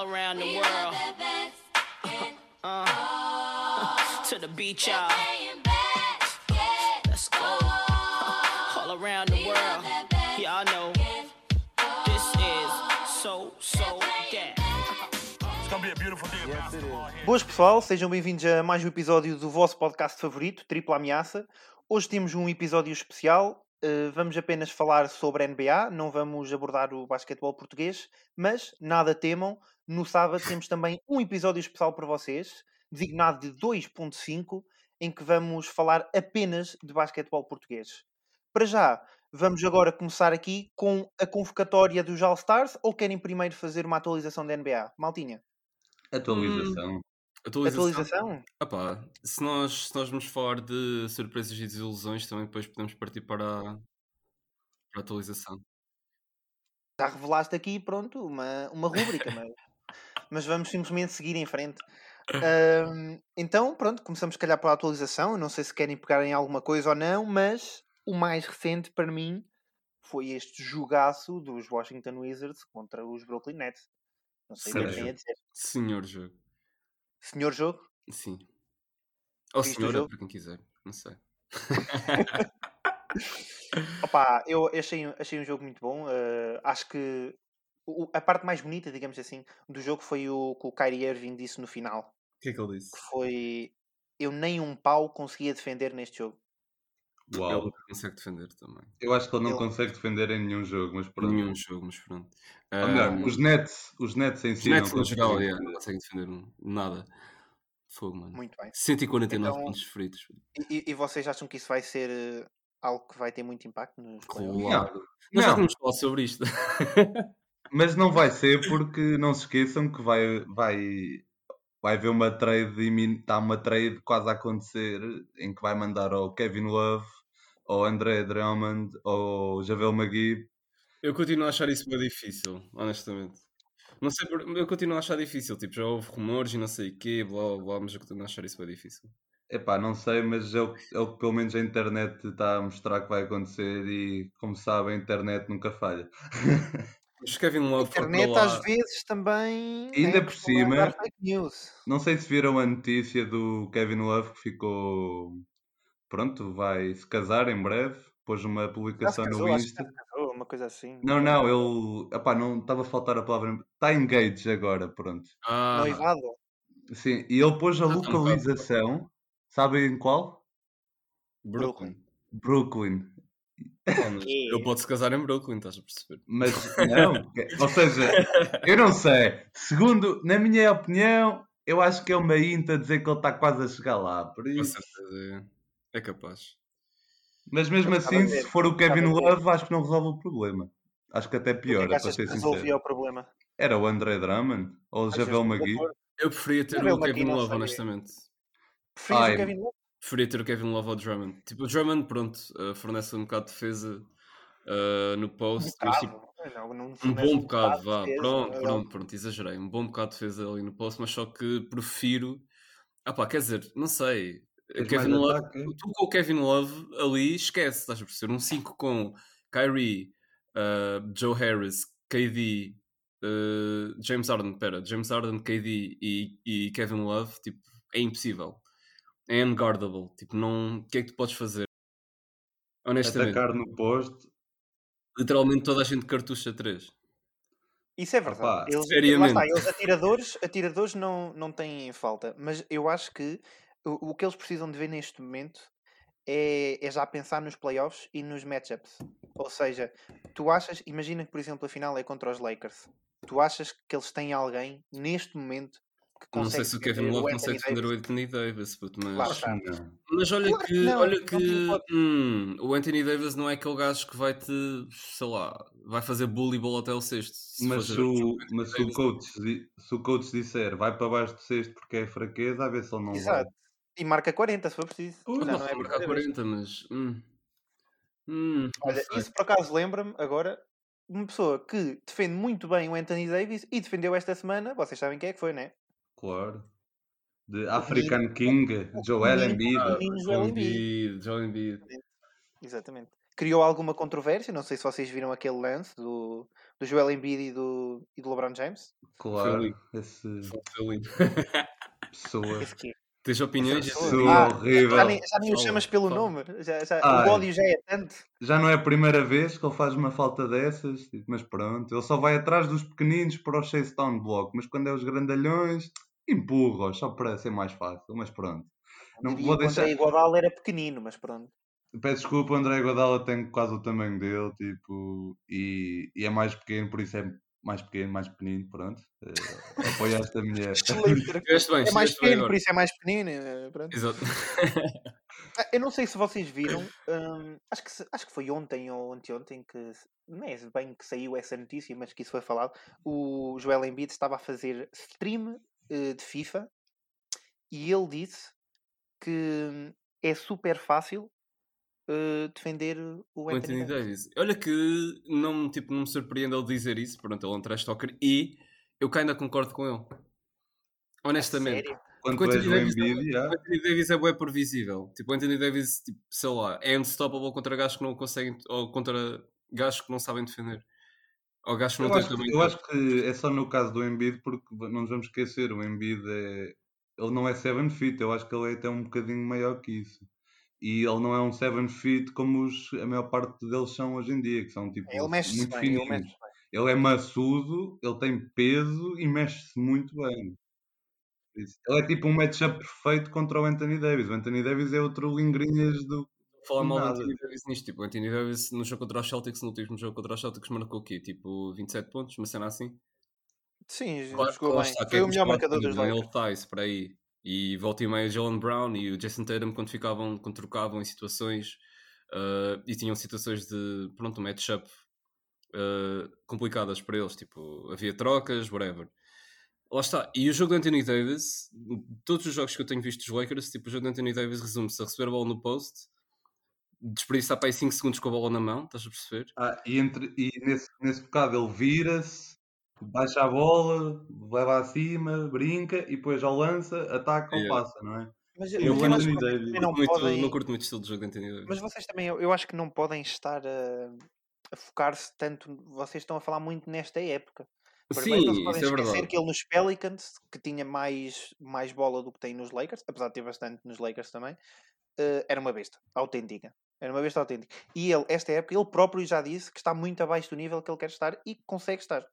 all around the world. Uh, to the beach, y'all. Let's go. All around the world. Y'all know. This is so, so that. It's gonna be a beautiful day of basketball here. Boas pessoal, sejam bem-vindos a mais um episódio do vosso podcast favorito, Tripla Ameaça. Hoje temos um episódio especial. Eh, vamos apenas falar sobre a NBA, não vamos abordar o basquetebol português, mas nada temam, no sábado temos também um episódio especial para vocês, designado de 2.5, em que vamos falar apenas de basquetebol português. Para já, vamos agora começar aqui com a convocatória dos All-Stars ou querem primeiro fazer uma atualização da NBA? Maltinha, Atualização. Atualização. atualização? Ah pá, se nós, se nós vamos falar de surpresas e desilusões, também depois podemos partir para a, para a atualização. já revelaste aqui, pronto, uma, uma rúbrica, mas, mas vamos simplesmente seguir em frente. Então, pronto, começamos se calhar pela atualização. Eu não sei se querem pegar em alguma coisa ou não, mas o mais recente para mim foi este jogaço dos Washington Wizards contra os Brooklyn Nets. Não sei o que é que a dizer. Senhor jogo. Senhor jogo? Sim. Ou Viste senhora, para quem quiser. Não sei. Opa, eu achei, achei um jogo muito bom. eh, acho que a parte mais bonita, digamos assim, do jogo foi o que o Kyrie Irving disse no final. O que é que ele disse? que foi eu nem um pau conseguia defender neste jogo. Uau. Ele consegue defender também. Eu acho que ele não Ele- consegue defender em nenhum jogo, mas pronto. Nenhum jogo, mas pronto. Ou melhor, Ah, os Nets, os Nets em os si. Nets não no geral, conseguem yeah, não defender. conseguem defender nada. Fogo, mano. Muito bem. 149 Então- pontos feridos. E, e- vocês acham que isso vai ser eh, algo que vai ter muito impacto playoffs? Claro. Nós já Não, vamos falar sobre isto. mas não vai ser porque não se esqueçam que vai, vai, vai haver uma trade, está uma trade quase a acontecer em que vai mandar ao Kevin Love, ao André Drummond, ao Javel McGee. Eu continuo a achar isso bem difícil, honestamente. Não sei, por- eu continuo a achar difícil. Tipo, já houve rumores e não sei o quê, blá blá blá, mas eu continuo a achar isso bem difícil. Epá, não sei, mas é o, é o que pelo menos a internet está a mostrar que vai acontecer e, como sabem, a internet nunca falha. Mas Kevin A Love internet às vezes também Ainda é por cima- dar fake news. Não sei se viram a notícia do Kevin Love que ficou. Pronto, vai se casar em breve. Pôs uma publicação casou, no Insta. casou, uma coisa assim. Não, não, ele. Epá, não estava a faltar a palavra. Está engaged agora, pronto. Ah, Noivado. Sim, e ele pôs a está um bocado. localização. Sabem qual? Brooklyn. Brooklyn. Ele pode se casar em Brooklyn, estás a perceber? Mas não, ou seja, eu não sei. Segundo, na minha opinião, eu acho que é uma inta dizer que ele está quase a chegar lá. Por Com isso. certeza é, é capaz. Mas mesmo assim, se for o Kevin. Love, acho que não resolve o problema. Acho que até O que é piora, que para ser sincero. o problema? Era o André Drummond ou o Javel for- Eu preferia ter Javel o Kevin Love, honestamente. Preferias o Kevin Love? Preferia ter o Kevin Love ao Drummond. Tipo, o Drummond, pronto, eh, fornece um bocado de defesa eh, no Um post, mas tipo, bocado. Não, não Um bom bocado, de vá. defesa, Pronto, não. pronto, pronto, exagerei. Um bom bocado de defesa ali no post, mas só que prefiro. Ah pá, quer dizer, não sei. Kevin Love, tu com o Kevin Love ali esquece, estás a perceber? Um 5 com Kyrie, uh, Joe Harris, KD, uh, James Harden, pera, James Harden, KD e, e Kevin Love, tipo, é impossível. É unguardable. Tipo, não. O que é que tu podes fazer? Honestamente, Atacar no posto. literalmente toda a gente cartucha 3. Isso é verdade. Opa, eles, lá está, eles atiradores, atiradores não, não têm falta, mas eu acho que o, o que eles precisam de ver neste momento é, é já pensar nos playoffs e nos matchups. Ou seja, tu achas, imagina que por exemplo a final é contra os Lakers, tu achas que eles têm alguém neste momento que Não consegue sei se o Kevin Love consegue defender o? Anthony Davis, puto, mas, Claro. Não. mas olha Claro que que, não, olha não que tem hipótese. hum, o Anthony Davis não é aquele gajo que vai te, sei lá, vai fazer bully bola até o sexto. Se Mas se o mas se o, coach, se o coach disser vai para baixo do sexto porque é fraqueza, a ver se ele não vai. E marca 40 se for preciso. Já não não é brincadeira. 40, mas. Hum, hum, Olha, isso por acaso lembra-me agora uma pessoa que defende muito bem o Anthony Davis e defendeu esta semana, vocês sabem quem é que foi, né? Claro. De African King, Joel Embiid. Joel Embiid. Joel Embiid. Exatamente. criou alguma controvérsia. Não sei se vocês viram aquele lance do, do Joel Embiid e do, e do LeBron James. Claro, esse pessoa. Esse? Tens opiniões? Essa pessoa. Ah, horrível. Já nem, já nem o chamas pelo fala. nome. Já, já- Ai. o ódio já é tanto. Já não é a primeira vez que ele faz uma falta dessas, tipo, mas pronto, ele só vai atrás dos pequeninos para o chase down block, mas quando é os grandalhões, empurra-os, só para ser mais fácil, mas pronto. Não vou o deixar. André Iguodala era pequenino, mas pronto. Peço desculpa, o André Guadala tem quase o tamanho dele, tipo, e, e é mais pequeno, por isso é mais pequeno, mais pequenino, pronto. Eh, apoiaste a mulher. Bem, É mais pequeno, por isso é mais pequenino. eh, pronto. Exato. Ah, Eu não sei se vocês viram, hum, acho, que, acho que foi ontem ou anteontem que não é bem que saiu essa notícia, mas que isso foi falado. O Joel Embiid estava a fazer stream eh, de FIFA e ele disse que hum, é super fácil eh, defender o O Anthony Anthony Davis. Davis. Olha que não, tipo, não me surpreende ele dizer isso. Pronto, ele é um trash talker e eu que ainda concordo com ele. Honestamente. Sério? Quando o Anthony Davis é- Embiid. O Anthony Davis é bué previsível. Tipo, o Anthony Davis, tipo, sei lá, é unstoppable contra gajos que não conseguem, ou contra gajos que não sabem defender. Ou gajos que não Eu têm acho, que, também. eu acho que é só no caso do Embiid, porque não nos vamos esquecer, o Embiid é. Ele não é 7 feet, eu acho que ele é até um bocadinho maior que isso. E ele não é um 7 feet como os, a maior parte deles são hoje em dia, que são tipo Ele mexe-se muito bem, ele fininhos. mexe bem. Ele é maçudo, ele tem peso e mexe-se muito bem. Isso. Ele é tipo um matchup perfeito contra o Anthony Davis. O Anthony Davis é outro lingrinhas do. falar mal do. Anthony Davis nisto. Tipo, o Anthony Davis no jogo contra os Celtics, no último jogo contra os Celtics, marcou o quê? Tipo, 27 pontos, uma cena assim. Sim, Claro, jogou bem. está, Foi é o melhor marcador dos Daniel Lakers. Tice, por aí. E volta e meia, Jalen Brown e o Jason Tatum, quando ficavam, quando trocavam em situações ah, e tinham situações de, pronto, matchup ah, complicadas para eles, tipo, havia trocas, whatever. Lá está. E o jogo do Anthony Davis, todos os jogos que eu tenho visto dos Lakers, tipo, o jogo do Anthony Davis resume-se a receber a bola no post, desperdiçar para aí 5 segundos com a bola na mão, estás a perceber? Ah, e, entre, e nesse, nesse bocado ele vira-se, baixa a bola, leva acima, brinca e depois ao lança, ataca ou Yeah. passa, não é? Mas, eu acho que Davis? também não Muito- podem... não curto muito o estilo de jogo do Anthony Davis. Mas vocês também, eu, eu acho que não podem estar a, a focar-se tanto. Vocês estão a falar muito nesta época. Primeiro, não se Sim, podem isso é esquecer verdade. que ele nos Pelicans, que tinha mais, mais bola do que tem nos Lakers, apesar de ter bastante nos Lakers também, eh, era uma besta autêntica. Era uma besta autêntica. E ele, esta época, ele próprio já disse que está muito abaixo do nível que ele quer estar e que consegue estar.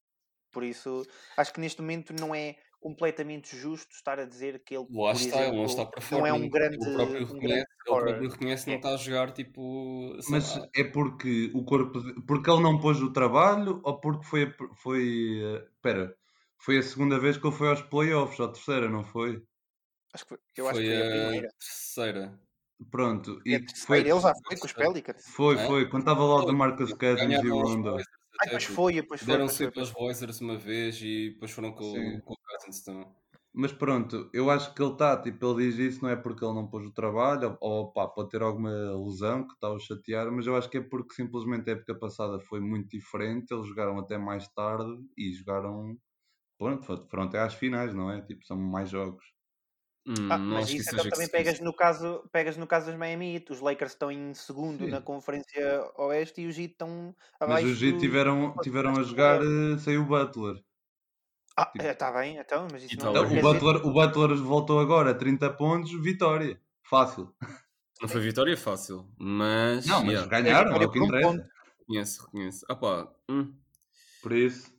Por isso, acho que neste momento não é completamente justo estar a dizer que ele, Lá por está, ele não exemplo, está para não fora. é um grande, Ele próprio um grande reconhece, ele próprio reconhece que não É. está a jogar tipo. Mas lá. é porque o corpo. Porque ele não pôs o trabalho ou porque foi. foi eh, Espera, foi a segunda vez que ele foi aos playoffs, ou a terceira, não foi? Acho que foi, eu acho foi que foi a a primeira. terceira. Pronto. E a terceira, foi, ele já foi com os. Pelicans. foi, É? foi. Quando estava lá o Foi, Marcus Cousins e o Rondo. Blazers Ah, tipo, foi, depois foi. Deram Depois foi, sempre depois aos foi. Blazers uma vez e depois foram com, Sim. com o Cousins também. Mas pronto, eu acho que ele está, tipo, ele diz isso não é porque ele não pôs o trabalho, ou, pá, pode ter alguma lesão que está a chatear, mas eu acho que é porque simplesmente a época passada foi muito diferente, eles jogaram até mais tarde e jogaram, pronto, fo- foram até às finais, não é? Tipo, são mais jogos. Hum, Ah, não mas isso então também pegas no, caso, pegas no caso dos Miami Heat. Os Lakers estão em segundo Sim. na Conferência Oeste e os Heat estão Mas abaixo os Heat tiveram, tiveram a jogar eh, sem o Butler. Ah, tipo- está bem, então, mas isso não Então, quer o, Butler o Butler voltou agora, 30 pontos, vitória. Fácil. Não foi vitória fácil, mas. Não, mas yeah, ganharam, é o que um interessa. ponto. reconheço, reconheço. Ah pá, hum, Por isso.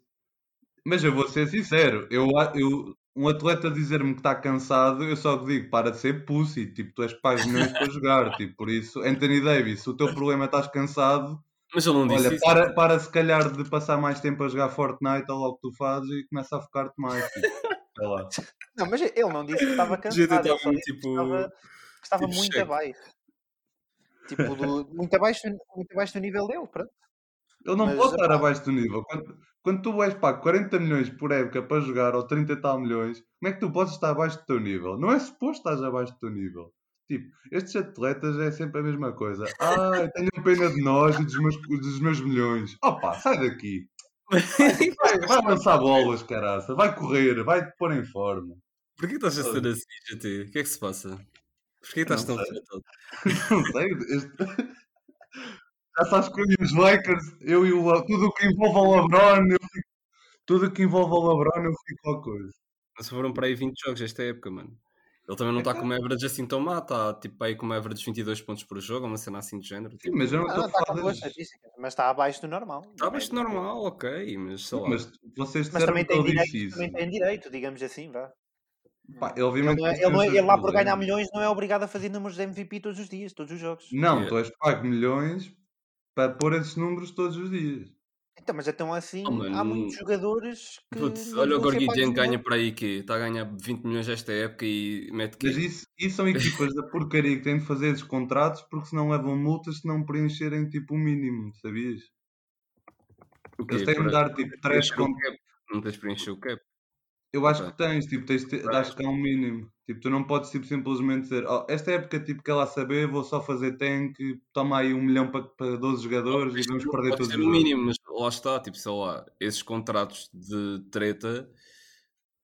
Mas eu vou ser sincero, eu, eu, um atleta dizer-me que está cansado, eu só digo, para de ser pussy, tipo, tu és pagas milhões para jogar, tipo, por isso, Anthony Davis, se o teu problema é estás cansado, mas ele não disse olha, isso. para, para se calhar de passar mais tempo a jogar Fortnite ou logo que tu fazes e começa a focar-te mais, tipo, sei lá. Não, mas ele não disse que estava cansado, estava ele só disse que tipo- estava, que estava tipo muito cheque. abaixo. Tipo, do- muito, abaixo, muito abaixo do nível dele, pronto. Ele não Mas, pode estar abaixo do nível. Quando, quando tu és pago 40 milhões por época para jogar ou 30 e tal milhões, como é que tu podes estar abaixo do teu nível? Não é suposto estás abaixo do teu nível. Tipo, estes atletas é sempre a mesma coisa. Ai, tenho pena de nós e dos meus, dos meus milhões. Opa, sai daqui. Vai, vai lançar bolas, caraça. Vai correr, vai te pôr em forma. Porquê estás a ser assim, GT? O que é que se passa? Porquê estás tão? Não sei. Este... Já sabes que eu e os Lakers, eu e o Le- tudo o que envolve o LeBron, eu fico, tudo o que envolve o LeBron, eu fico com a coisa. Mas foram para aí 20 jogos esta época, mano. Ele também não está com uma average assim tão má, está tipo aí com uma average de 22 pontos por jogo, uma cena assim de género. Sim, Tipo, mas eu não Ah, estou não, a falar das... mas está abaixo do normal. Está Tá bastante normal, ok, mas sei lá. Mas vocês Mas também é tem, direito, difícil. também tem direito, digamos assim, vá. Pá, Ele, obviamente não é, ele, não é- ele lá por ganhar problemas. milhões não é obrigado a fazer números de MVP todos os dias, todos os jogos. Não, Yeah. tu és pago milhões para pôr esses números todos os dias. Então, mas então assim, Oh, mano, há muitos jogadores que. Putz, olha o deviam ser Gorgui pagos Dieng ganha por aí que está a ganhar 20 milhões esta época e mete Mas que isso, isso são equipas da porcaria que têm de fazer esses contratos porque senão levam multas se não preencherem tipo o mínimo, sabias? o quê? Eles têm de Para- dar tipo 3 preencher o cap. Não tens de preencher o cap. Eu acho Ok. que tens, tipo, tens de, Tens. acho que há um mínimo. Tipo, tu não podes tipo, simplesmente dizer, "Oh, esta época tipo que ela saber, vou só fazer tank, toma aí um milhão para, para 12 jogadores e Isto vamos perder pode todos ser os jogos." mínimo, mas lá está, tipo, sei lá, esses contratos de treta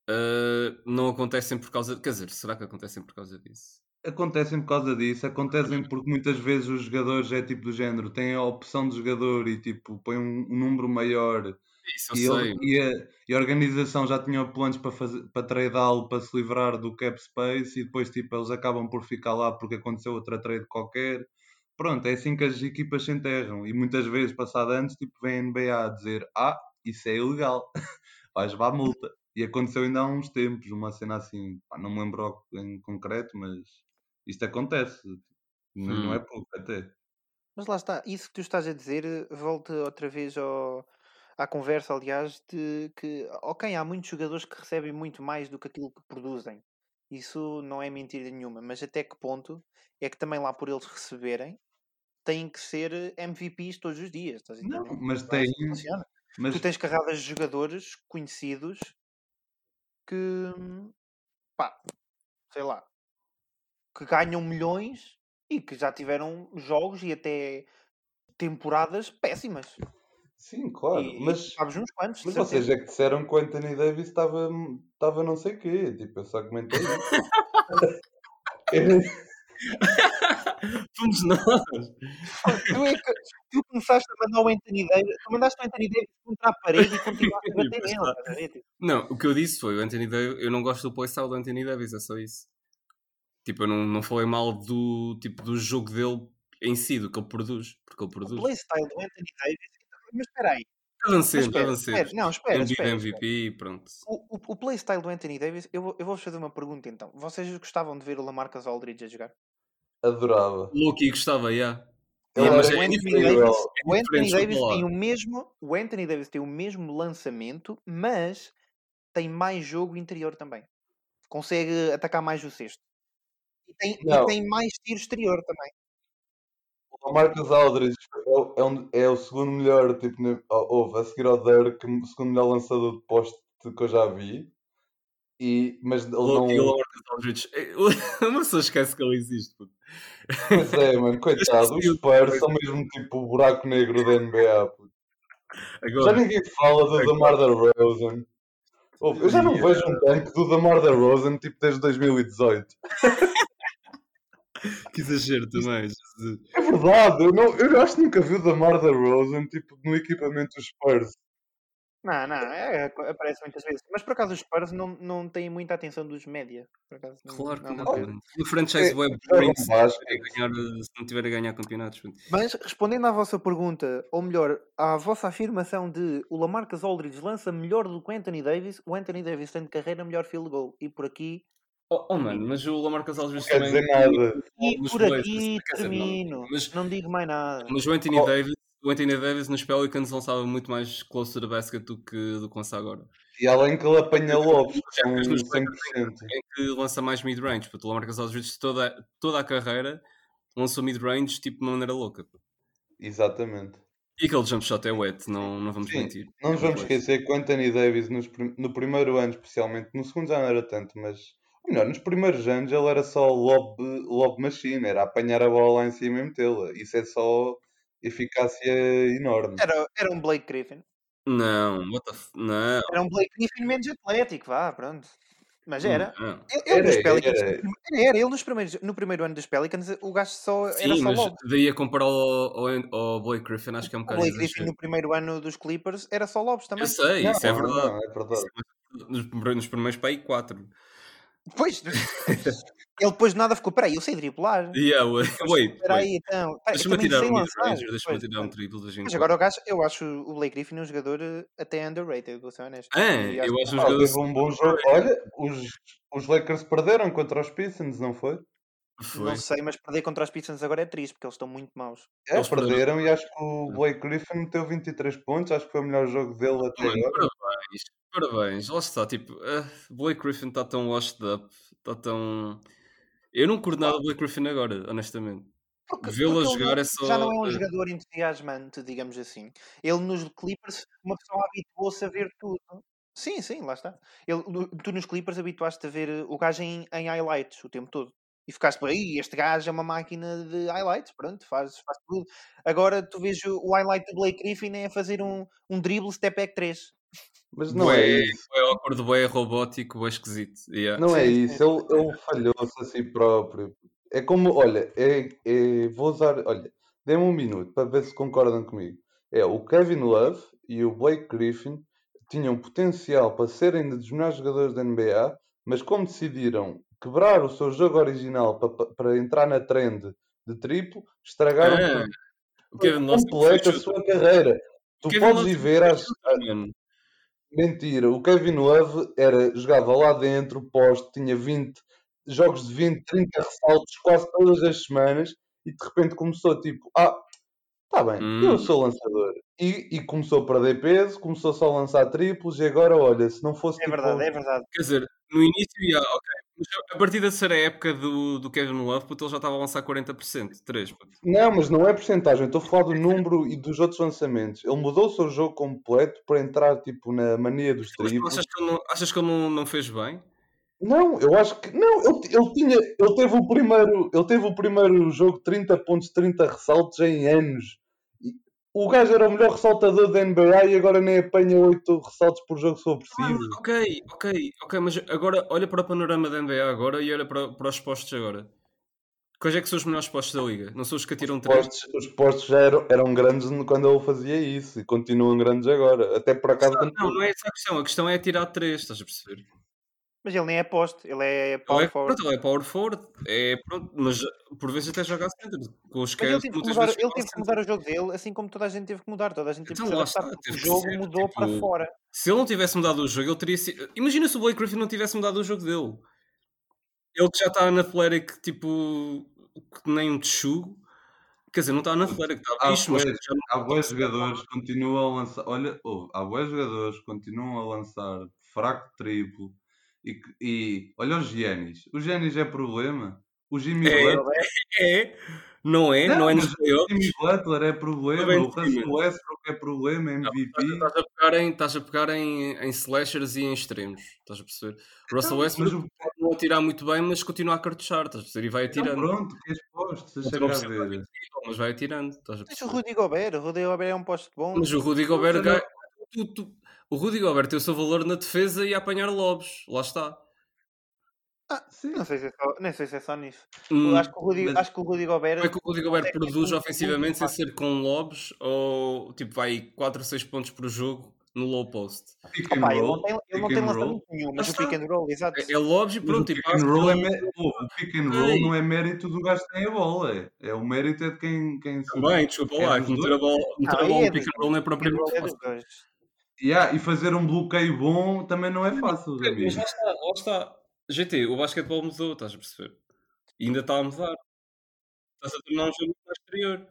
ah, não acontecem por causa. Quer dizer, será que acontecem por causa disso? Acontecem por causa disso, acontecem porque muitas vezes os jogadores é tipo do género, têm a opção de jogador e tipo põem um, um número maior Isso eu e, sei. ele- e, a, e a organização já tinha planos para, fazer, para tradá-lo para se livrar do cap space e depois tipo, eles acabam por ficar lá porque aconteceu outra trade qualquer. Pronto, é assim que as equipas se enterram e muitas vezes, passado antes, tipo, vem a NBA a dizer ah, isso é ilegal, vais levar multa. E aconteceu ainda há uns tempos, uma cena assim, pá, não me lembro em concreto, mas isto acontece, não Hum. é pouco até. Mas lá está, isso que tu estás a dizer eh, volta outra vez ao, à conversa, aliás, de que, ok, há muitos jogadores que recebem muito mais do que aquilo que produzem. Isso não é mentira nenhuma, mas até que ponto é que também lá por eles receberem têm que ser eh, MVPs todos os dias? Não, mas Não é tem, assim mas Tu tens carradas de jogadores conhecidos que, pá, sei lá, que ganham milhões e que já tiveram jogos e até temporadas péssimas. Sim, claro, E, mas sabes uns quantos, Mas vocês é que disseram que o Anthony Davis estava estava não sei quê. Tipo, eu só comentei Fomos nós! Tu, é que, tu começaste a mandar o Anthony Davis, tu mandaste o Anthony Davis contra a parede e continuaste a bater nele. Tipo, Não, o que eu disse foi o Anthony Davis. Eu não gosto do playstyle do Anthony Davis, é só isso. Tipo, eu não, não falei mal do, tipo, do jogo dele em si, do que ele produz. Porque ele O produz. playstyle do Anthony Davis. Mas espera aí. Avancemos, avancemos. espera, não, espera, Embiid espera, MVP, pronto. O, o, o playstyle do Anthony Davis, eu, vou- eu vou-vos fazer uma pergunta então. Vocês gostavam de ver o Lamarcus Aldridge a jogar? Adorava. Loki gostava, já. Mas o é Anthony. Davis, É o Anthony Davis tem o mesmo, o Anthony Davis tem o mesmo lançamento, mas tem mais jogo interior também. Consegue atacar mais o cesto. E tem, e tem mais tiro exterior também. O Marcus Aldridge é o, é um- é o segundo melhor, tipo, houve a seguir ao Dirk, o segundo melhor lançador de poste que eu já vi. E, mas ele não. Lamarcus Aldridge. Uma pessoa esquece que ele existe. puto. Pois é, mano, coitado. Os Spurs são mesmo tipo o buraco negro da NBA. puto. Já Agora, ninguém fala do Damar DeRozan. Ouve, Eu já não vejo um tanque do Damar DeRozan tipo desde 2018. que exagero também. É verdade, eu, não, eu acho que nunca vi o Damar DeRozan tipo, no equipamento dos Spurs. Não, não, é, é- aparece muitas vezes. Mas por acaso os Spurs não, não têm muita atenção dos média. Por acaso, não- Claro que não é não. mano. No franchise É, web jogam boring se ganhar- se não tiver a ganhar campeonatos. Mas respondendo à vossa pergunta, ou melhor, à vossa afirmação de o Lamarcus Aldridge lança melhor do que o Anthony Davis, o Anthony Davis tem de carreira melhor field goal. E por aqui, Oh, oh, mano, mas o Lamarcus Aldridge Não quer também. dizer nada. e por aqui não, termino. mas- Não digo mais nada. Mas o Anthony Oh. Davis, o Anthony Davis nos Pelicans lançava muito mais close to the basket do que, do que lança agora. E além que ele apanha lobos, que são Mas nos 100%. Em que lança mais mid-range, porque o Lamarcus Aldridge toda, toda a carreira lançou mid-range tipo de uma maneira louca. Exatamente. E aquele jump shot é wet, não, não vamos Sim, mentir. Não nos vamos Pois. esquecer que o Anthony Davis nos no primeiro ano especialmente, no segundo já não era tanto, mas ou melhor, nos primeiros anos ele era só lob, lob machine, era apanhar a bola lá em cima e metê-la. Isso é só eficácia enorme. Era, era um Blake Griffin. Não, what the f... Não. Era um Blake Griffin menos atlético, vá, pronto. Mas era. Ele, ele Era, nos Pelicans, era. era, era, ele nos primeiros, no primeiro ano dos Pelicans, o gajo só era Sim, só mas lob. daí a comparar ao, ao, ao Blake Griffin acho que é um O bocado Blake Griffin no primeiro ano dos Clippers era só lobs também. Eu sei, Não, isso é verdade. não, é verdade. Nos, primeiros- nos primeiros para aí 4. Pois, ele depois de nada ficou, peraí, eu sei driblar. Yeah, wait, wait, Espera wait. aí, então. Deixa-me tirar um mid-ranger, deixa-me tirar um triplo de vez em Mas agora o gajo, eu acho o Blake Griffin um jogador eh, até underrated, vou ser honesto. É, eu acho um jogador. teve um bom jogo. Olha, os, os Lakers perderam contra os Pistons, não foi? Foi. Não sei, mas perder contra os Pistons agora é triste, porque eles estão muito maus. É, Eles perderam. perderam e acho que o Blake Griffin meteu 23 pontos. Acho que foi o melhor jogo dele até Mano, agora. Parabéns, parabéns. Lá está, tipo, ah, Blake Griffin está tão washed up, está tão. Eu não curto nada do Blake Griffin agora, honestamente. Vê-lo jogar é só. já não é um eh, jogador entusiasmante, digamos assim. Ele nos Clippers, uma pessoa habituou-se a ver tudo. Sim, sim, lá está. Ele, tu nos Clippers habituaste a ver eh, o gajo em, em highlights o tempo todo. E ficaste por aí, este gajo é uma máquina de highlights, pronto, faz, faz tudo. Agora tu vês o, o highlight do Blake Griffin é fazer um, um dribble step back 3. Mas não bué, é isso. bué awkward, bué robótico, bué esquisito. Yeah. Não é isso. Ele, ele falhou-se a si próprio. É como, olha, é, é- vou usar, olha, dê-me um minuto para ver se concordam comigo. É o Kevin Love e o Blake Griffin tinham potencial para serem dos melhores jogadores da NBA, mas como decidiram quebrar o seu jogo original para, para- para entrar na trend de triplo, estragaram É, o Kevin Love a foi sua carreira. Tu Kevin podes ir ver mano. Mentira, o Kevin Love era, jogava lá dentro, poste, tinha 20 jogos de 20, 30 ressaltos quase todas as semanas e de repente começou tipo, ah, tá bem, Hum. eu sou lançador. E, e começou a perder peso, começou só a lançar triplos e agora, olha, se não fosse É tipo, verdade, é verdade. Quer dizer, no início, yeah, ok. Mas a partir da ser a época do, do Kevin Love, puto, ele já estava a lançar 40%, 3, puto. Não, mas não é porcentagem, estou a falar do número e dos outros lançamentos. Ele mudou o seu jogo completo para entrar tipo na mania dos triplos. achas que ele não, achas que ele não, não fez bem? Não, eu acho que não, ele, ele tinha, ele teve o primeiro, ele teve o primeiro jogo de 30 pontos, 30 ressaltos em anos. O gajo era o melhor ressaltador da NBA e agora nem apanha 8 ressaltos por jogo se for Ah, preciso. ok, ok, ok, mas agora olha para o panorama da NBA agora e olha para, para os postos agora. Quais é que são os melhores postos da liga? Não são os que atiram Os 3? postos, os postos já eram, eram grandes quando ele fazia isso e continuam grandes agora. Até por acaso quando- Não, não é essa a questão. A questão é atirar 3, estás a perceber? Mas ele nem é poste, ele é Ele power é, forward. pronto, ele é power forward, é, pronto, mas por vezes até joga a center. Com os Mas ele teve, que mudar, ele teve que mudar o jogo dele, assim como toda a gente teve que mudar. Toda a gente teve Então que adaptar, está, porque o teve que jogo ser, mudou para tipo, fora. Se ele não tivesse mudado o jogo, ele teria sido. Imagina se o Blake Griffin não tivesse mudado o jogo dele. Ele que já está na Athletic, tipo, que nem um texugo. Quer dizer, não está na Athletic, está bicho, mas Há bons jogadores que continuam a lançar. Olha, há bons jogadores que continuam a lançar fraco triplo. E, e olha os Giannis. O Giannis é problema. O Jimmy É. Butler. é, não é, não, é nos mas o. Jimmy Butler é problema. Ben O Russell. Westbrook é problema. MVP. Estás a pegar, em, estás a pegar em, em slashers e em extremos, estás a perceber? O Russell Então, mas Westbrook o- não atirar muito bem, mas continua a cartuchar, estás a perceber? E vai Então atirando. pronto, que és posto. Deixa Não cá precisa ver. de mas vai atirando, estás a Tens o perceber? Rudy Gobert, o Rudy Gobert é um poste bom. Mas o Rudy Gobert Mas não- tu- tu- O Rudy Gobert tem o seu valor na defesa e a apanhar lobos, lá está. Sim. Não sei se é só, nem sei se é só nisso. Hum, acho, que o Rudy, mas- acho que o Rudy Gobert. Como é que o Rudy Gobert ter produz um- ofensivamente sem ser com lobos ou tipo vai 4 ou 6 pontos por jogo no low post? Pick and Opa, ele não roll. tem, ele não tem roll. lançamento nenhum, mas o pick and roll, exato. É, é lobos e pronto, o e pick and roll, é o pick and roll não é mérito do gajo que tem a bola. É, é o mérito é de quem, quem Também, desculpa É lá, meter a bola, meter Ah, a bola é no pick and roll não é roll propriamente é fácil. Yeah, e fazer um bloqueio bom também não é fácil, Mas amigo. lá está, lá está. GT, o basquetebol mudou, estás a perceber? E ainda está a mudar. Estás a tornar um jogo muito mais exterior.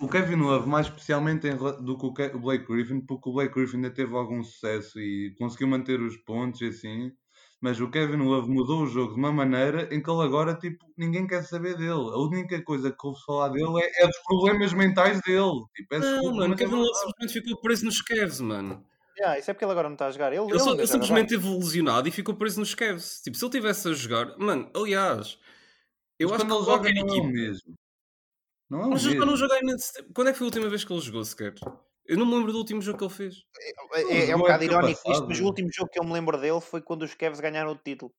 O Kevin Love, mais especialmente em do que o Blake Griffin, porque o Blake Griffin ainda teve algum sucesso e conseguiu manter os pontos e assim. Mas o Kevin Love mudou o jogo de uma maneira em que ele agora, tipo, ninguém quer saber dele. A única coisa que ouve falar dele é, é dos problemas mentais dele. Tipo, é Não, desculpa, mano, o Kevin Love simplesmente ficou preso nos Cavs, mano. Yeah, isso é porque ele agora não está a jogar. Ele, Ele, só- ele simplesmente teve lesionado e ficou preso nos Cavs. Tipo, se ele tivesse a jogar, mano, aliás, eu Mas acho que quando ele joga qualquer não é o equipe. mesmo. Não é o Mas já mesmo. não joga há imenso tempo. Quando é que foi a última vez que ele jogou sequer? Eu não me lembro do último jogo que ele fez. É, é- é um bocado irónico isto, passada. mas o último jogo que eu me lembro dele foi quando os Cavs ganharam o título.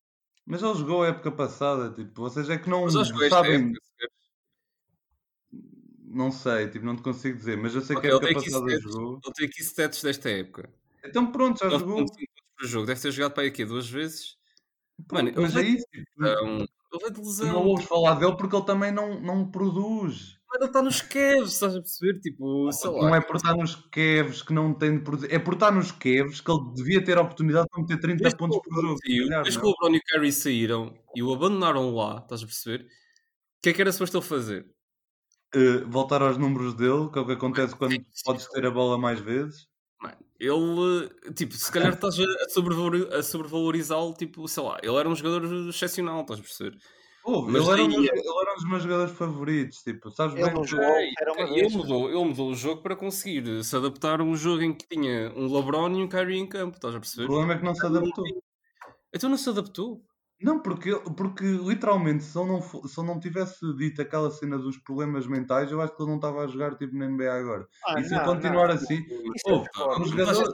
Mas ele jogou a época passada, tipo, vocês é que não ele sabem, não sei, tipo, não te consigo dizer, mas eu sei que Ok, a ele época passada stats. jogou. Ele tem aqui stats desta época. Então pronto, já jogou. 9.5 pontos por jogo. Deve ter jogado para aí aqui duas vezes. Mano, ele Mas é isso, tipo. Ele não ouves falar dele porque ele também não, não produz. Ele está nos Cavs, estás a perceber? Tipo, sei lá. Não é por estar nos Kevs que não tem de produzir, é por estar nos Kevs que ele devia ter a oportunidade para meter 30 Desde pontos por jogo. Desde que o LeBron e o Curry saíram e o abandonaram lá, estás a perceber? O que é que era suposto ele fazer? Eh, voltar aos números dele, que é o que acontece quando é impossível. podes ter a bola mais vezes. Mano, ele, tipo, se calhar estás a, a sobrevalorizá-lo, tipo, sei lá, ele era um jogador excepcional, estás a perceber? Pô, Mas ele, era um, dos- ele era um dos meus jogadores favoritos. Tipo, sabes Ele bem não jogou. Era uma ele, mudou, ele mudou o jogo para conseguir se adaptar a um jogo em que tinha um LeBron e um Kyrie em campo, estás a o perceber? problema é que não se adaptou. Então não se adaptou. Não, porque, porque literalmente, se ele, não, fo- se ele não tivesse dito aquela cena dos problemas mentais, eu acho que ele não estava a jogar tipo na NBA agora. Ah, e se não, ele continuar não. assim, Ouve, é um jogador-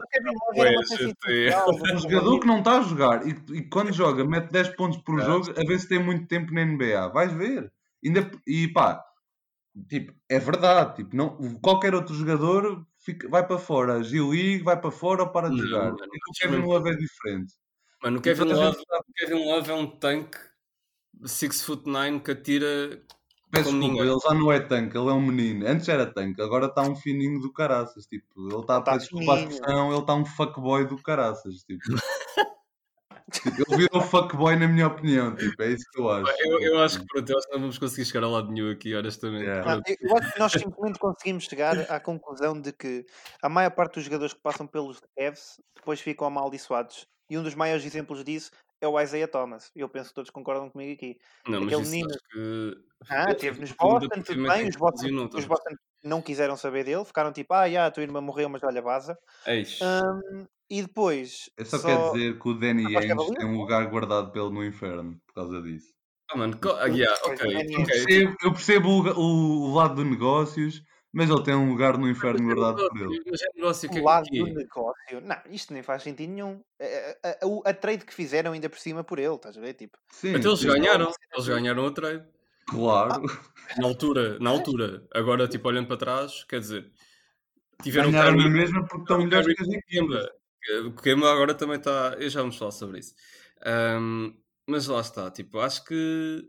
o um jogador que não está a jogar e, e quando joga mete 10 pontos por É. jogo, a ver se tem muito tempo na NBA. Vais ver. Ainda, e pá, tipo, é verdade. Tipo, não, qualquer outro jogador fica, vai para fora. Gil League vai para fora ou para de Não, jogar. mano, E o mas Kevin Love é diferente. Mano, o Kevin a Love, o Kevin Love é um tanque 6 foot 9 que atira Peço como desculpa, ninguém. ele já não é tanque, ele é um menino. Antes era tanque, agora está um fininho do caraças. Tipo, ele está a Tá pedir desculpa à fininho. expressão, ele está um fuckboy do caraças. Tipo. Tipo, ele virou fuckboy na minha opinião, tipo, é isso que eu acho. Eu, eu acho que pronto, eu acho que não vamos conseguir chegar a lado nenhum aqui, honestamente. Yeah. Não, eu eu acho que nós simplesmente conseguimos chegar à conclusão de que a maior parte dos jogadores que passam pelos Cavs depois ficam amaldiçoados. E um dos maiores exemplos disso é o Isaiah Thomas. Eu penso que todos concordam comigo aqui. Não, mas aquele isso menino- acho que. Ah, ele teve nos um Boston, tudo bem. Os Boston, lesionou, os Boston não quiseram saber dele. Ficaram tipo, ah, já, a tua irmã morreu, mas olha, vaza. Hum, e depois... Eu só, só- quero dizer que o Danny mas Ainge tem um lugar guardado pelo no inferno por causa disso. Ah, mano, co- ah, yeah, Pois, ok, Danny Eu percebo, eu percebo o- o lado de negócios, mas ele tem um lugar no inferno guardado por ele. Mas é negócio que o é lado que do é? negócio. Não, isto nem faz sentido nenhum. A, a- a- trade que fizeram ainda por cima por ele, estás a ver? Tipo, Sim, Então eles ganharam, eles ganharam a trade. Claro. Na altura, na altura. Agora, tipo, olhando para trás, quer dizer, tiveram Ganharam Kyrie- mesma porque estão melhores que as o equipas. Kemba. O Kemba agora também está. Eu já vamos falar sobre isso. Ahm, mas lá está, tipo, acho que.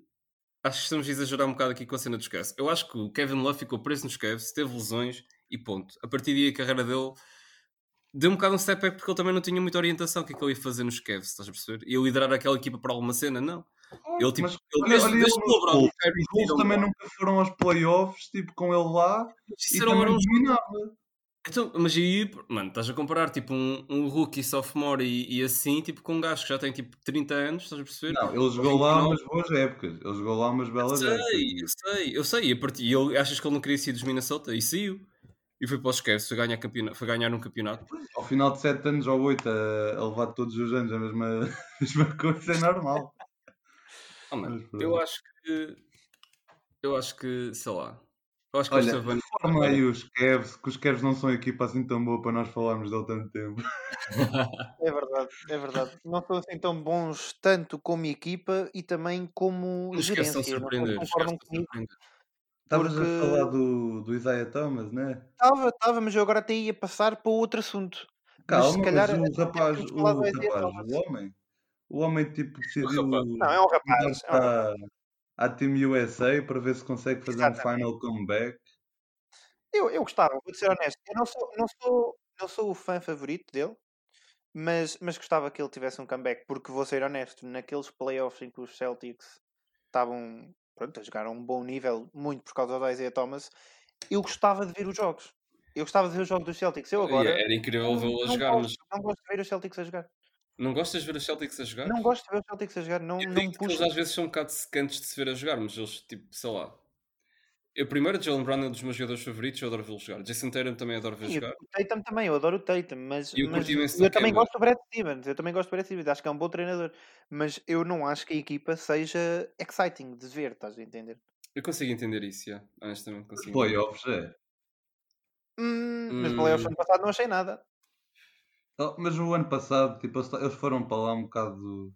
Acho que estamos a exagerar um bocado aqui com a cena dos Cavs. Eu acho que o Kevin Love ficou preso nos Cavs, teve lesões e ponto. A partir daí a carreira dele deu um bocado um step back porque ele também não tinha muita orientação o que é que ele ia fazer nos Cavs, estás a perceber? Ia liderar aquela equipa para alguma cena, não. Ele tipo, Mas ele, olha- desde, olha desde ele que o nos LeBron Os Bulls também nunca foram aos playoffs, tipo, com ele lá, e também dominava. Então, mas aí, mano, estás a comparar tipo um, um rookie sophomore e, e assim, tipo com um gajo que já tem tipo 30 anos, estás a perceber? Não, ele jogou lá 29. umas boas épocas. Ele jogou lá umas eu belas sei, épocas. eu sei, eu sei. E, a partir, e ele, achas que ele não queria sair dos Minnesota? E saiu. E foi para os Cavs, foi ganhar, campeonato, foi ganhar um campeonato. Ao final de 7 anos ou 8 a, a levar todos os anos a mesma, a mesma coisa é normal. Ah, mano, eu acho que. Eu acho que, sei lá. Que Olha, reforma aí os Cavs, que os Cavs não são equipa assim tão boa para nós falarmos de há tanto tempo. é verdade, é verdade. Não são assim tão bons tanto como equipa e também como Não de gerência. Não se concordam comigo. Estavas Porque- a falar do, do Isaiah Thomas, né? Estava, estava, mas eu agora até ia passar para outro assunto. Mas Calma, se mas, calhar o até rapaz, o rapaz, o homem, o homem tipo decidiu rapaz. Não, é um rapaz. É um para à Team USA para ver se consegue fazer um Exatamente. final comeback. Eu, eu gostava, vou ser honesto. Eu não sou, não sou, não sou o fã favorito dele, mas, mas gostava que ele tivesse um comeback, porque vou ser honesto, naqueles playoffs em que os Celtics estavam pronto, a jogar a um bom nível, muito por causa do Isaiah Thomas, eu gostava de ver os jogos. Eu gostava de ver os jogos dos Celtics. Eu agora E Era incrível não, vê-lo a jogar, mas gosto, não gosto de ver os Celtics a jogar. Não gostas de ver os Celtics a jogar? Não gosto de ver os Celtics a jogar. Não, Eu não que eles às vezes são um bocado secantes de se ver a jogar, mas eles, tipo, sei lá. Eu primeiro, Jalen Brown é um dos meus jogadores favoritos, eu adoro vê-lo jogar. Jason Tatum também adoro ver Sim, jogar. o Tatum também, eu adoro o Tatum, mas, E eu mas eu também gosto do Brad Stevens, eu também gosto do Brad Stevens, acho que é um bom treinador, mas eu não acho que a equipa seja exciting de ver, estás a entender? Eu consigo entender isso, yeah. honestamente consigo. Playoffs é. Hum, Mas playoffs Hum. ano passado não achei nada. Oh, mas o ano passado, tipo, eles foram para lá um bocado.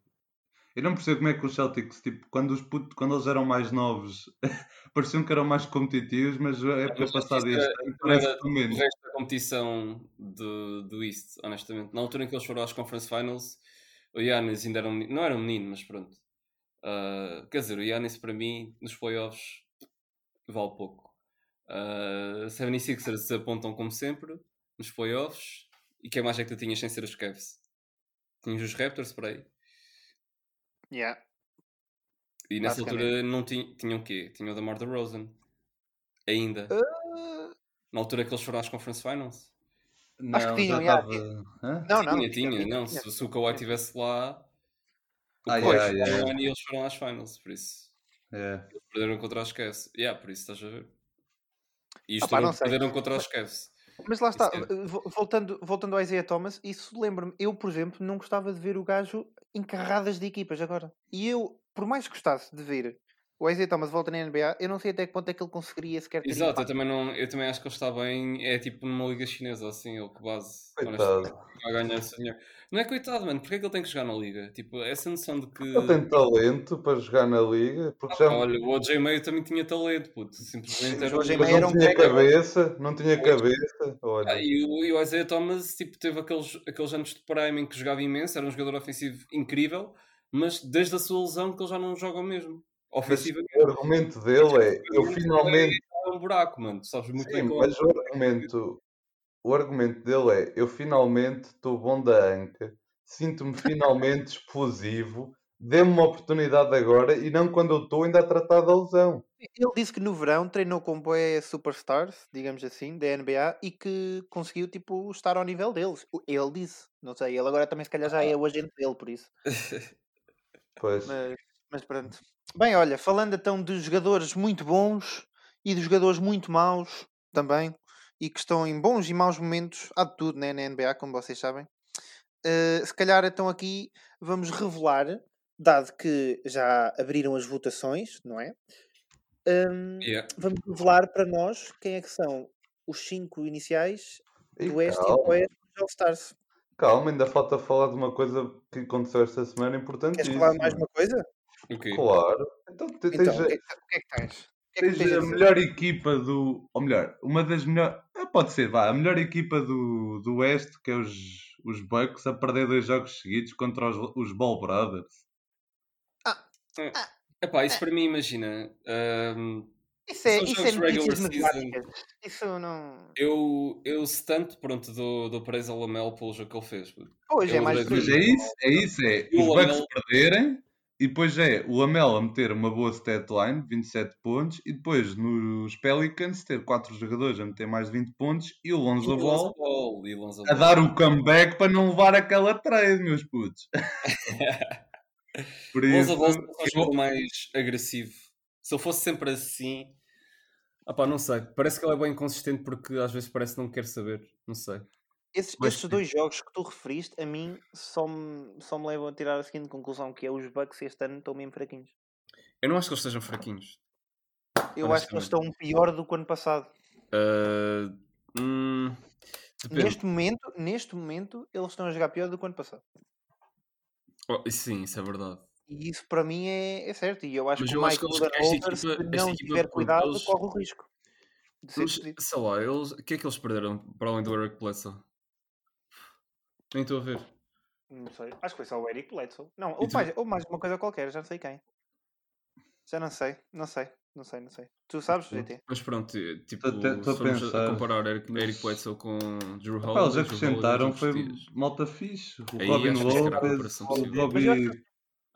Eu não percebo como é que os Celtics, tipo, quando, os quando eles eram mais novos, pareciam que eram mais competitivos, mas a época Mas passada este ano parece que estão O menos. resto da competição do, do East, honestamente. Na altura em que eles foram às Conference Finals, o Yannis ainda era um menino, não era um menino, mas pronto. Ah, quer dizer, o Yannis para mim, nos playoffs, vale pouco. Uh, 76ers apontam como sempre, nos playoffs. E quem mais é que tu tinhas sem ser os Cavs? Tinhas os Raptors por aí. Yeah. E nessa altura não tinham, tinham o quê? Tinham o DeMar DeRozan. Ainda. Ah, Na altura que eles foram às Conference Finals. Não, Acho que tinham, já. Hã? não, não. tinha, tinha, não. tinha. Se, se o Kawhi estivesse lá, o Ah, yeah, yeah. ano e eles foram às Finals, por isso. É. Eles perderam contra os Cavs. Yeah, por isso estás a ver. E Ah, isto pá, não não sei. perderam contra os Cavs. Mas lá está, é- vo- voltando, voltando ao Isaiah Thomas, isso lembra-me, eu, por exemplo, não gostava de ver o gajo em carradas de equipas agora. E eu, por mais que gostasse de ver o Isaiah Thomas volta na NBA, eu não sei até que ponto é que ele conseguiria sequer ter Exato, eu também, não, eu também acho que ele está bem. É tipo numa liga chinesa, assim, ele que base. Vai ganhar esse dinheiro. Não é coitado, mano. Porquê é que ele tem que jogar na liga? Tipo, essa noção de que. Ele tem talento para jogar na liga, porque já Olha, o OJ Mayo também tinha talento, puto. Simplesmente Sim, era o OJ Mayo era não um tinha cabeça, não tinha cabeça. Olha, Ah, e, o, e o Isaiah Thomas tipo, teve aqueles, aqueles anos de prime em que jogava imenso, era um jogador ofensivo incrível, mas desde a sua lesão que ele já não joga o mesmo. Mas Ofensivamente. o argumento dele é: eu finalmente. É um buraco, mano. Tu sabes muito Sim, bem como. mas o argumento, o argumento dele é: eu finalmente estou bom da anca, sinto-me finalmente explosivo, dê-me uma oportunidade agora e não quando eu estou ainda a tratar da lesão. Ele disse que no verão treinou com boé superstars, digamos assim, da NBA, e que conseguiu, tipo, estar ao nível deles. Ele disse, não sei, ele agora também se calhar já é o agente dele, por isso. Pois, Mas, mas pronto. Bem, olha, falando então de jogadores muito bons e de jogadores muito maus também, e que estão em bons e maus momentos, há de tudo né, na NBA, como vocês sabem. Eh, se calhar então aqui vamos revelar, dado que já abriram as votações, não é? Hum, Yeah. vamos revelar para nós quem é que são os cinco iniciais e do Oeste e do Oeste dos All-Stars. calma, ainda falta falar de uma coisa que aconteceu esta semana Queres importantíssima. falar mais uma coisa? O quê? Claro. Então, te- Então, tens, o que, é que- o que é que tens? Que é que tens tens a a dizer? melhor equipa do. Ou melhor, uma das melhores. Pode ser, vá. A melhor equipa do, do Oeste, que é os, os Bucks, a perder dois jogos seguidos contra os, os Ball Brothers. Epá, isso para mim, imagina. hum, Isso é, São isso é notícias. Isso não. eu, eu se tanto, pronto, dou, dou preço ao Lamelo pelo jogo que ele fez. Hoje é Eu mais adorei Mas é isso, é isso, é. Os Bucks perderem e depois é o Lamelo a meter uma boa stat line, 27 pontos, e depois nos Pelicans ter 4 jogadores a meter mais de 20 pontos e o Lonzo Ball Ball, e Lonzo a Ball. dar o comeback para não levar aquela trade, meus putos. Por O Lonzo isso, Ball um eu- mais agressivo. Se ele fosse sempre assim. Ah pá, não sei. Parece que ele é bem inconsistente porque às vezes parece que não quer saber. Não sei. Esses, Mas esses dois jogos que tu referiste, a mim só me, só me levam a tirar a seguinte conclusão: que é os Bucks este ano estão mesmo fraquinhos. Eu não acho que eles estejam fraquinhos. Eu acho que eles estão pior do que o ano passado. Ah, hum. Neste momento, neste momento, eles estão a jogar pior do que o ano passado. Oh, sim, isso é verdade. E isso para mim é, é certo. E eu acho Mas que o Michael equipa- se não tiver cuidado, eles- corre o risco Mas, sei lá, eles, o que é que eles perderam para além do Eric Bledsoe? Nem estou a ver. Não sei. Acho que foi só o Eric Bledsoe. Não, ou mais, ou mais uma coisa qualquer, já não sei quem. Já não sei, não sei, não sei, não sei. Tu sabes, GT? Mas pronto, eh, tipo, Tô a tô a se formos a pensar. comparar Eric, Eric Bledsoe com Drew Holiday, eles Drew acrescentaram, foi malta fixe. O Aí Robin a Lopez, o Bobby, acho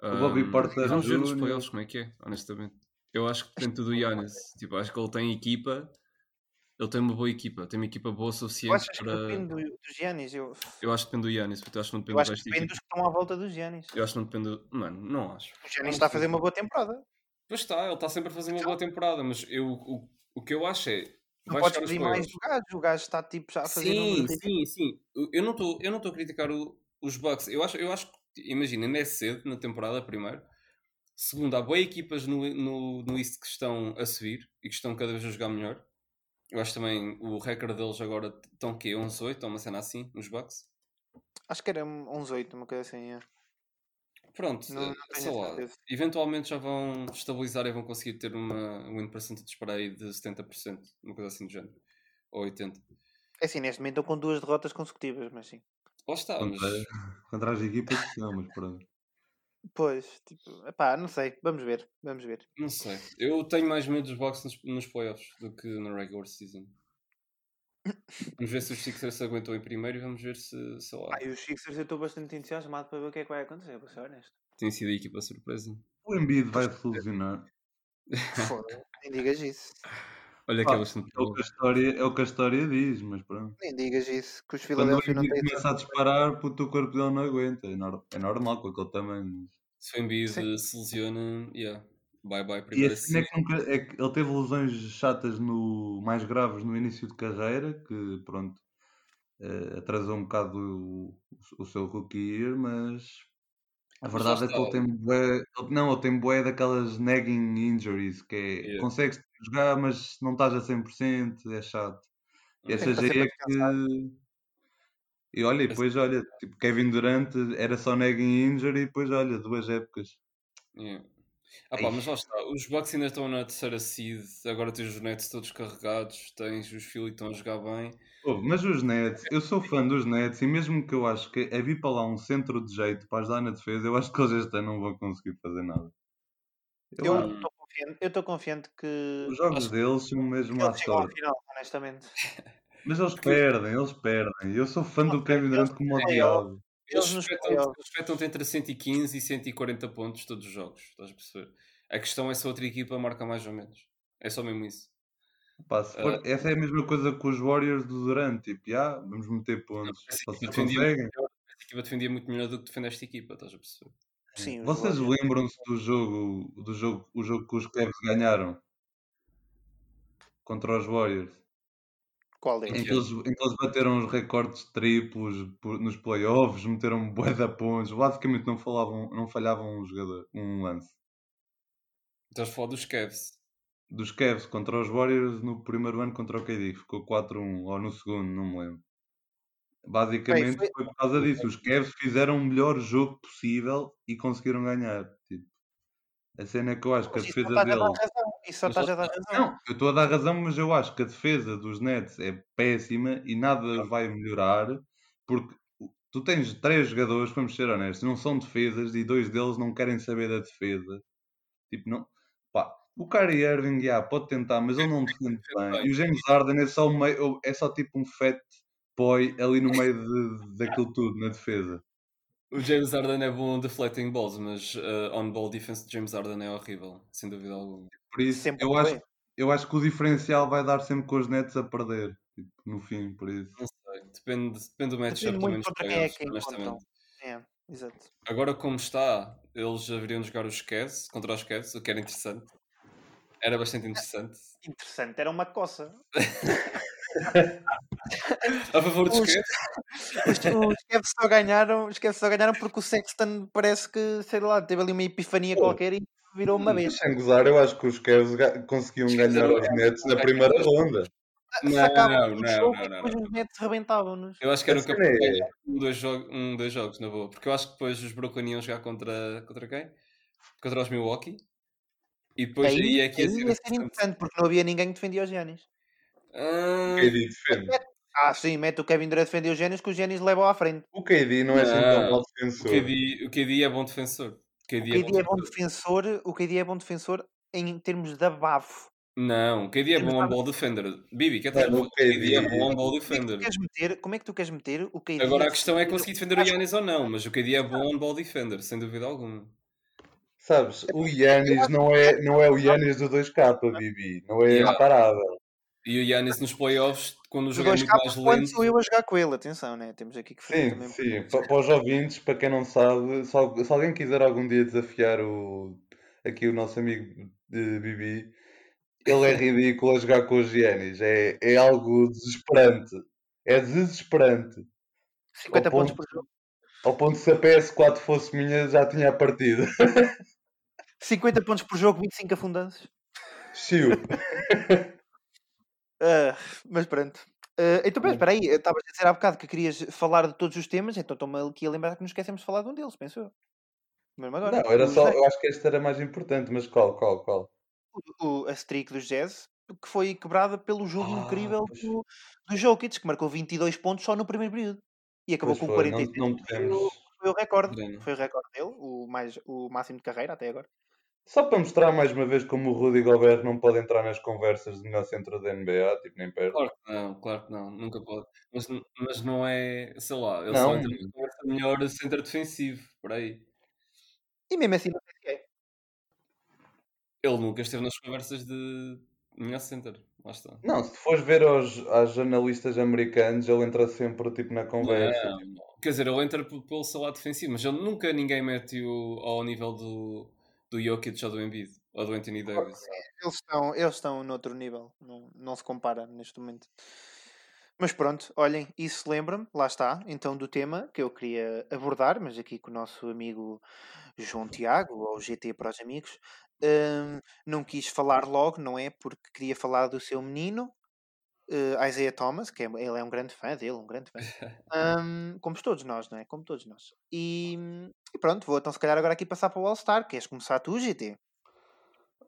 o Bobby Um, Porter vamos ver nos playoffs como é que é, honestamente. Eu acho que tem tudo o Yannis. Tipo, acho que ele tem equipa. Ele tem uma boa equipa. Tem uma equipa boa o suficiente achas que para. depende do, dos Giannis? Eu, Eu acho que depende do Yannis, porque eu acho que não depende eu do acho que depende dos que estão à volta dos Giannis. Eu acho que não depende. do- Mano, não acho. O Giannis está a fazer uma boa temporada. Pois está, ele está sempre a fazer uma boa temporada, mas eu, o, o que eu acho é. Não vai podes pedir mais do gajo. O gajo está tipo já a fazer Sim, números sim, sim. Eu não estou eu não estou a criticar o- os Bucks. Eu acho, eu acho que, imagina, ainda é cedo na temporada, primeiro. Segundo, há boas equipas no, no, no East que estão a subir e que estão cada vez a jogar melhor. Eu acho também o recorde deles agora estão quê? 11-8, estão uma cena assim, nos Bucks? Acho que era 11-8, uma coisa assim. É. Pronto, Não- eh, não tenho sei lá. certeza. Eventualmente já vão estabilizar e vão conseguir ter uma win percentage para aí de 70%, uma coisa assim do género. Ou 80%. É assim, neste momento estão com duas derrotas consecutivas, mas sim. Lá está, mas Contra, contra as equipas que não, mas pronto. Pois, tipo, epá, não sei, vamos ver, vamos ver. não sei. Eu tenho mais medo dos Bucks nos, nos playoffs do que na regular season. Vamos ver se os Sixers se aguentam em primeiro e vamos ver se, sei lá, Ah, e os Sixers eu estou bastante entusiasmado para ver o que é que vai acontecer, vou ser honesto. tem sido a equipa surpresa. O Embiid vai solucionar. Foda, nem digas isso. Olha que Ah, é É o, que a história, é o que a história diz, mas pronto. Nem digas isso, que os Quando o Philadelphia não têm. começa a disparar, o corpo dele não aguenta. É, nor- é normal com aquele tamanho. Se o Embiid se lesiona, yeah. bye bye E assim é que, nunca, é que ele teve lesões chatas no, mais graves no início de carreira, que pronto, eh, atrasou um bocado o, o seu rookie year, mas a verdade é que ele tem bué, não, ele tem bué daquelas nagging injuries, que é, Yeah. consegues jogar, mas não estás a 100%, é chato. E essa aí é que... E olha, e depois olha, tipo, Kevin Durant era só nagging injury e depois olha, duas épocas. Yeah. Ah pá, mas lá está, os Bucks ainda estão na terceira seed, agora tens os Nets todos carregados, tens os Philly estão a jogar bem. Pô, mas os Nets, eu sou fã dos Nets e mesmo que eu acho que é vir para lá um centro de jeito para ajudar na defesa, eu acho que eles este ano não vão conseguir fazer nada. Eu estou confiante, eu estou confiante que os jogos acho- deles são mesmo à sorte. final, honestamente. Mas eles perdem, eles perdem. Eu sou fã do Kevin Durant como odiado. Eles respeitam-te entre 115 e 140 pontos todos os jogos, estás a perceber? A questão é se a outra equipa marca mais ou menos. É só mesmo isso. Pá, for- essa é a mesma coisa com os Warriors do Durant. Tipo, já, vamos meter pontos. Essa Vocês equipa defendia conseguem? muito melhor- essa equipa defendia muito melhor do que defende esta equipa, estás a perceber? Sim, Vocês lembram-se do jogo, do jogo, o jogo que os Cavs ganharam contra os Warriors? Qual Em deles? que, eles, em que eles bateram os recordes triplos nos playoffs, meteram bué de pontos, basicamente não, falavam, não falhavam um jogador, um lance. Estás a falar dos Cavs. Dos Cavs contra os Warriors no primeiro ano contra o KD, ficou 4-1, ou no segundo, não me lembro. Basicamente Bem, foi por causa disso. Os Cavs fizeram o melhor jogo possível e conseguiram ganhar. Tipo, a cena é que eu acho que a defesa dar deles. Isso estás a dar razão. Não, eu estou a dar razão, mas eu acho que a defesa dos Nets é péssima e nada vai melhorar porque tu tens três jogadores, vamos ser honestos, não são defesas e dois deles não querem saber da defesa. Tipo, não. Pá, o Kyrie Irving, já, pode tentar, mas ele não defende bem. E o James Harden é só, meio, é só tipo um fat boy ali no meio de, daquilo tudo, na defesa. O James Harden é bom deflecting balls, mas uh, on-ball defense de James Harden é horrível, sem dúvida alguma. Por isso, Sempre eu acho, eu acho que o diferencial vai dar sempre com os Nets a perder. Tipo, no fim, por isso. Não sei, depende, depende do matchup também quem é honestamente. É, exato. Agora, como está, eles haveriam de jogar os Cavs contra os Cavs, o que era interessante. Era bastante interessante. Interessante, era uma coça. A favor dos Os- Cavs? Os, os Cavs só ganharam, os Cavs só ganharam porque o Sexton parece que, sei lá, teve ali uma epifania Pô. qualquer e virou uma vez. Sem gozar, eu acho que os Cavs ga- conseguiam ganhar aos Nets na primeira ronda. Não, não, o não, não, e não, depois os Nets rebentavam-nos. Eu acho que era um campeão é- ganhar um, dois jogos, um, dois jogos, na boa. Porque eu acho que depois os Brooklyn iam jogar contra, contra quem? Contra os Milwaukee. E depois aí, Aí, é que ia ia ser interessante. interessante porque não havia ninguém que defendia os Giannis. Ah, KD defende. Ah, sim, mete o Kevin Durant a defender os Giannis que os Giannis levam à frente. O KD não é assim tão Não. mau o, defensor. KD, o KD é bom defensor. O O KD é KD é bom defensor. defensor, o KD é bom defensor em termos de abafo. Não, o KD é bom on-ball defender. Bibi, quer Mano, dizer, o o KD é bom on-ball Como é que tu defender. queres meter, como é que tu queres meter o KD? Agora a questão é defender- conseguir defender o Yannis ou não, mas o KD é bom on-ball defender, sem dúvida alguma. Sabes, o Yannis não é, não é o Yannis do 2K, Bibi. Não é Yeah. imparável. E o Yannis nos playoffs, quando o Os jogo é muito mais quando lento, sou eu a jogar com ele, atenção, né? Temos aqui que fazer Sim, também. sim. Pa- Para os ouvintes, para quem não sabe, se, al- se alguém quiser algum dia desafiar o, aqui o nosso amigo de Bibi, ele é ridículo a jogar com os Giannis. É, é algo desesperante. É desesperante. 50 ao pontos ponto- por jogo. Ao ponto que se a PS4 fosse minha, já tinha a partida. 50 pontos por jogo, 25 afundanços. Chiu. Ah, mas pronto. Ah, então, mas espera aí, estavas a dizer há bocado que querias falar de todos os temas, então estou-me aqui a lembrar que nos esquecemos de falar de um deles, penso eu. Mesmo agora. Não, era só, eu acho que este era mais importante, mas qual, qual, qual? O, o- a streak dos Jazz, que foi quebrada pelo jogo Ah, incrível pois. do, do Jokic, que marcou 22 pontos só no primeiro período. E acabou Pois com foi, não, 46. não que foi, o, podemos. foi o recorde. Foi o recorde dele, o, mais, o máximo de carreira até agora. Só para mostrar mais uma vez como o Rudy Gobert não pode entrar nas conversas de melhor centro da NBA, tipo, nem perto. Claro que não, claro que não, nunca pode. Mas, mas não é, sei lá, ele Não. só entra na conversa de melhor centro defensivo, por aí. E mesmo assim, não sei se é. Ele nunca esteve nas conversas de melhor center, lá está. Não, se fores ver aos, aos jornalistas americanos, ele entra sempre tipo na conversa. Não, não. Quer dizer, ele entra pelo seu lado defensivo, mas ele nunca ninguém mete-o ao nível do, do Jokic ou do Embiid, ou do Anthony Davis. Eles estão, eles estão noutro nível, não, não se compara neste momento. Mas pronto, olhem, isso lembra-me, lá está, então do tema que eu queria abordar, mas aqui com o nosso amigo João Tiago, ou GT para os amigos, hum, não quis falar logo, não é? Porque queria falar do seu menino, eh, Isaiah Thomas, que é, ele é um grande fã dele, um grande fã. Hum, como todos nós, não é? Como todos nós. E, e pronto, vou então se calhar agora aqui passar para o All-Star. Queres começar tu, GT?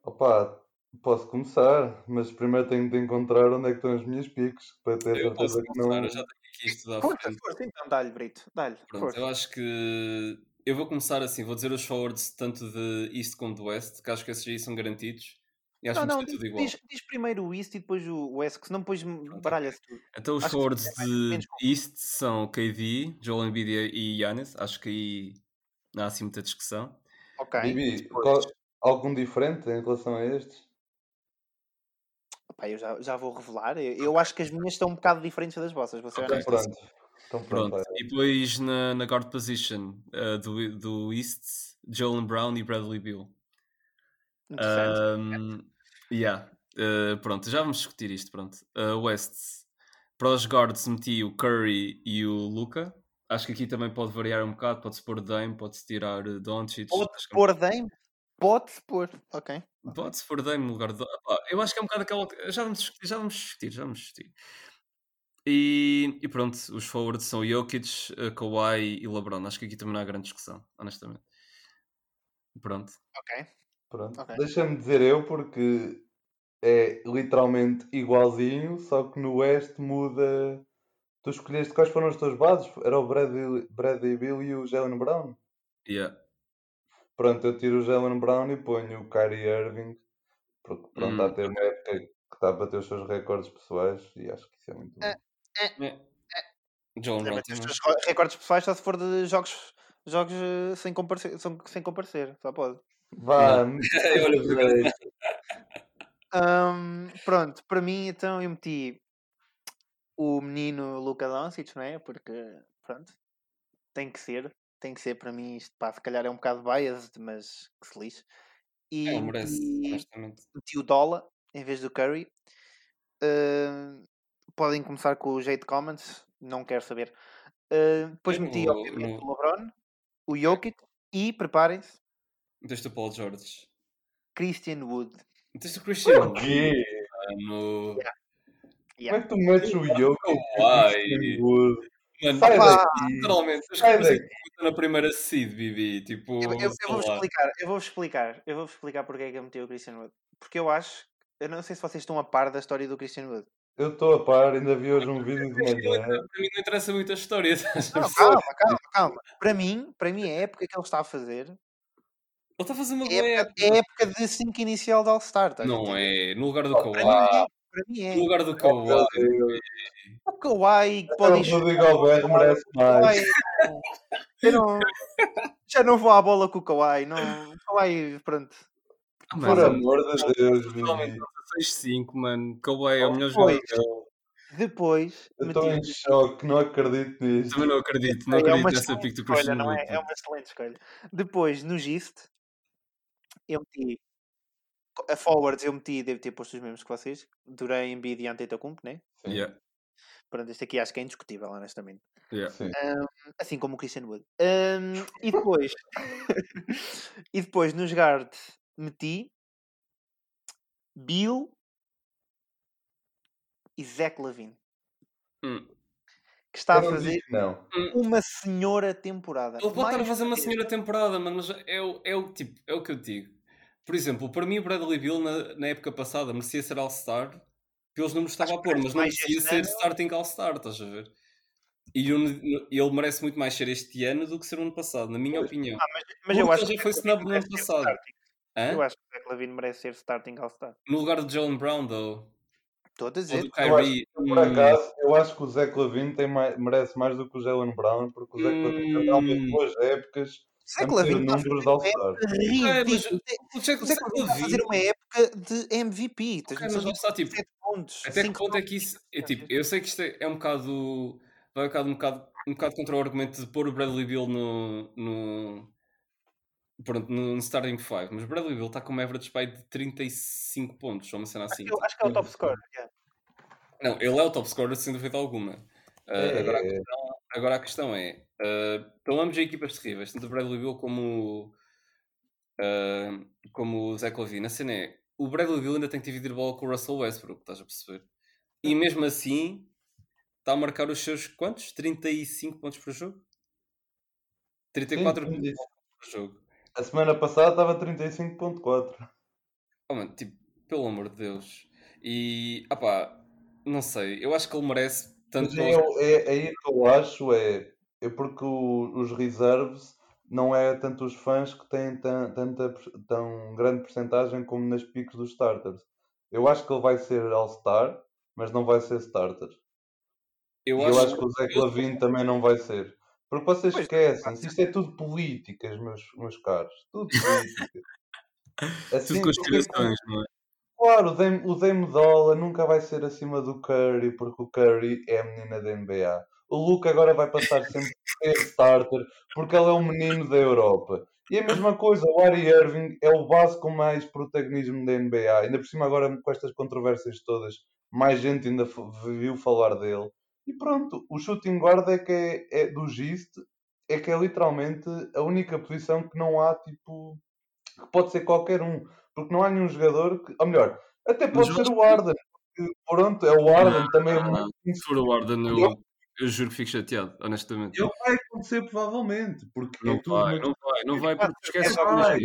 Opa, posso começar, mas primeiro tenho de encontrar onde é que estão as minhas piques, para ter Eu posso certeza que começar, não... eu já tenho aqui isto à Força, frente. força, então dá-lhe, Brito. Dá-lhe, Pronto, eu acho que eu vou começar assim, vou dizer os forwards tanto de East como de West, que acho que esses aí são garantidos. E acho Não, que não, ter diz, tudo igual. diz, diz primeiro o East e depois o West, que senão depois baralha-se tudo. Então os Acho forwards é de East são KD, Joel Embiid e Giannis. Acho que aí não há assim muita discussão. Ok. Bibi, Depois- qual- algum diferente em relação a estes? Pá, eu já, já vou revelar. Eu, eu acho que as minhas estão um bocado diferentes das vossas, vou ser Ok. honesto. Pronto. Então pronto. Pronto. E depois na, na guard position uh, do, do East, Jalen Brown e Bradley Beal. Interessante. Um, yeah. Uh, pronto, já vamos discutir isto. Pronto. Uh, West, para os guards meti o Curry e o Luca. Acho que aqui também pode variar um bocado. Pode-se pôr Dame, pode-se tirar uh, Doncic. Pode-se é pôr Dame? Pode-se pôr. Ok. Pode-se pôr Dame no lugar do. Ah, eu acho que é um bocado aquela. Já vamos discutir, já vamos discutir, já vamos discutir. E, e pronto, os forwards são Jokic, eh, Kawhi e LeBron. Acho que aqui também não há grande discussão, honestamente. Pronto. Ok. Pronto. Ok. Deixa-me dizer eu, porque é literalmente igualzinho, só que no Oeste muda. Tu escolheste quais foram os teus bases? Era o Bradley, Bradley Bill e o Jalen Brown? Yeah. Pronto, eu tiro o Jalen Brown e ponho o Kyrie Irving, porque pronto, Hum, está a ter uma época que está a bater os seus recordes pessoais e acho que isso é muito bom. É. É. Jalen Brown os teus ro- recordes pessoais só se for de jogos, jogos eh, sem, comparecer, são- sem comparecer. Só pode. Vá, Olha, Ahm, pronto, para mim, então eu meti o menino Luka Doncic, não é? Porque, pronto, tem que ser. Tem que ser para mim isto, pá, se calhar é um bocado biased, mas que se lixe. E É, merece, meti, o Dola em vez do Curry. Ahm, podem começar com o Jade Comments, não quero saber. Ahm, depois meti, no- obviamente, no- o LeBron, o Jokic e, preparem-se, Meteste o Paul George. Christian Wood. Meteste o Christian. o quê? No... Como Yeah. é que tu metes o o Kawhi. Christian Wood? Mano, Sai daqui! literalmente, Sai escrevi daqui! na primeira seed, Bibi. Tipo, Eu, eu, eu vou-vos explicar, eu vou-vos explicar, eu vou-vos explicar porque é que eu meti o Christian Wood. Porque eu acho, eu não sei se vocês estão a par da história do Christian Wood. Eu estou a par, ainda vi hoje um vídeo de Para mim manhã. não interessa muito a história. Não, calma, calma, calma. Para mim, para mim a época que ele está a fazer Ele está a fazer uma é boa a época, é a época de 5 inicial de All-Star. a Não é. No lugar do Oh, Para Kawhi. mim é. Para mim No é. lugar do Kawhi. Deus. O Kawhi pode o enxugar. Rudy Gobert merece mais. Eu não, já não vou à bola com o Kawhi. Não, Kawhi, pronto. Ah, Por amor de Deus, Bibi. 6-5, mano. Kawhi é o melhor jogador. depois Eu estou em choque, não acredito nisto. Também não acredito. Não É acredito nessa pick do escolha, Christian não é? É uma excelente escolha. Depois, no Gist, eu meti a forwards, eu meti, devo ter posto os mesmos que vocês. Durei em Bid e Antetokounmpo, né? Sim, Yeah, Pronto, este aqui acho que é indiscutível, honestamente. yeah. sim. Assim como o Christian Wood. Ahm, e depois, e depois nos guards meti Bill, e Zach Lavine, Hum. Que está a fazer Não. uma senhora temporada. Ele pode estar a fazer uma senhora temporada, mano, mas é o, é o tipo, é o que eu digo. Por exemplo, para mim o Bradley Bill na, na época passada merecia ser All-Star pelos números que estava a pôr, mas não merecia ser ano. starting All-Star, estás a ver? E ele merece muito mais ser este ano do que ser o ano passado, na minha Pois. opinião. Ah, mas, mas eu acho ele que foi snub no ano passado. Eu acho que o Zach Lavine merece ser starting All-Star. No lugar de Jalen Brown, though. Estou a Ou dizer. do Eu acho Kyrie. Por acaso, eu acho que o Zé Clavin tem mais, merece mais do que o Jalen Brown, porque o Zé Clavin tem realmente boas épocas meter Lavine está a números de fazer uma época fazer uma época de MVP. Tens Ok, noção mas está, tipo, 7 pontos. Até que ponto é que isso. É, tipo, eu sei que isto é, é um bocado. Vai um bocado, um, bocado, um bocado contra o argumento de pôr o Bradley Bill no. no pronto, no, no starting 5, mas o Bradley Bill está com uma average pay de 35 pontos, ou uma cena Acho assim. que, eu- acho que é o top scorer. yeah. Não, ele é o top scorer sem dúvida alguma. Uh, É, agora, a é. questão, agora a questão é: uh, estão ambos em equipas terríveis, tanto o Bradley Bill como, uh, como o Zach Lavine. A cena é: o Bradley Bill ainda tem que dividir a bola com o Russell Westbrook, estás a perceber? E mesmo assim, está a marcar os seus quantos? 35 pontos por jogo? 34 Sim, pontos por jogo. A semana passada estava 35.4. Oh, mano, tipo, pelo amor de Deus. E, ah pá, não sei, eu acho que ele merece tanto. Mas é, é, aí que eu acho, é, é porque o- os reserves não é tanto os fãs que têm tan- tanta, tão grande porcentagem como nas picos dos starters. Eu acho que ele vai ser All-Star, mas não vai ser starter. eu e eu acho que o Zé Clavin também não vai ser. Porque vocês Pois, esquecem-se, isto é tudo políticas, meus, meus caros. Tudo políticas. Assim, Tudo porque- conspirações, não é? Claro, o Dame, o Dame Dollar nunca vai ser acima do Curry, porque o Curry é a menina da NBA. O Luke agora vai passar sempre a ser starter, porque ele é um menino da Europa. E a mesma coisa, o Ari Irving é o base com mais protagonismo da NBA. Ainda por cima, agora com estas controvérsias todas, mais gente ainda viu falar dele. E pronto, o shooting guard é que é, é do Gist, é que é literalmente a única posição que não há, tipo, que pode ser qualquer um. Porque não há nenhum jogador que. Ou melhor, até pode Mas ser o Arden. Porque, pronto, é o Arden também. É muito Se for o Warden, eu, eu juro que fico chateado, honestamente. Ele vai acontecer provavelmente. Porque Não é vai, não vai, não vai, porque esquece vai.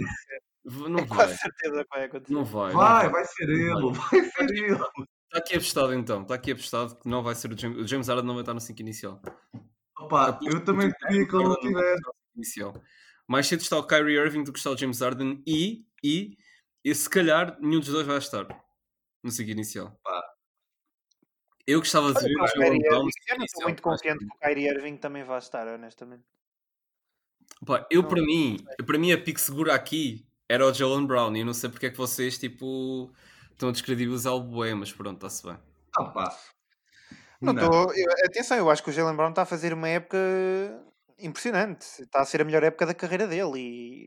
Não vai, quase certeza vai acontecer. não vai. Vai, não vai ser ele, vai ser ele. Está aqui apostado então, está aqui apostado que não vai ser o James, o James Harden não vai estar no 5 inicial. Opa, eu também queria que ele não tivesse. inicial. Mais cedo está o Kyrie Irving do que está o James Harden e, e, e se calhar nenhum dos dois vai estar no 5 inicial. Pá. Eu gostava de ver o Jalen Brown eu não estou muito confiante que o Kyrie Irving também vai estar, honestamente. Pá, eu Não, para não mim, para mim a pique segura aqui era o Jalen Brown e eu não sei porque é que vocês tipo estão a descredibilizar o bué, mas pronto, está-se bem. Opa. Não Não. estou. eu- Atenção, eu acho que o Jalen Brown está a fazer uma época impressionante. Está a ser a melhor época da carreira dele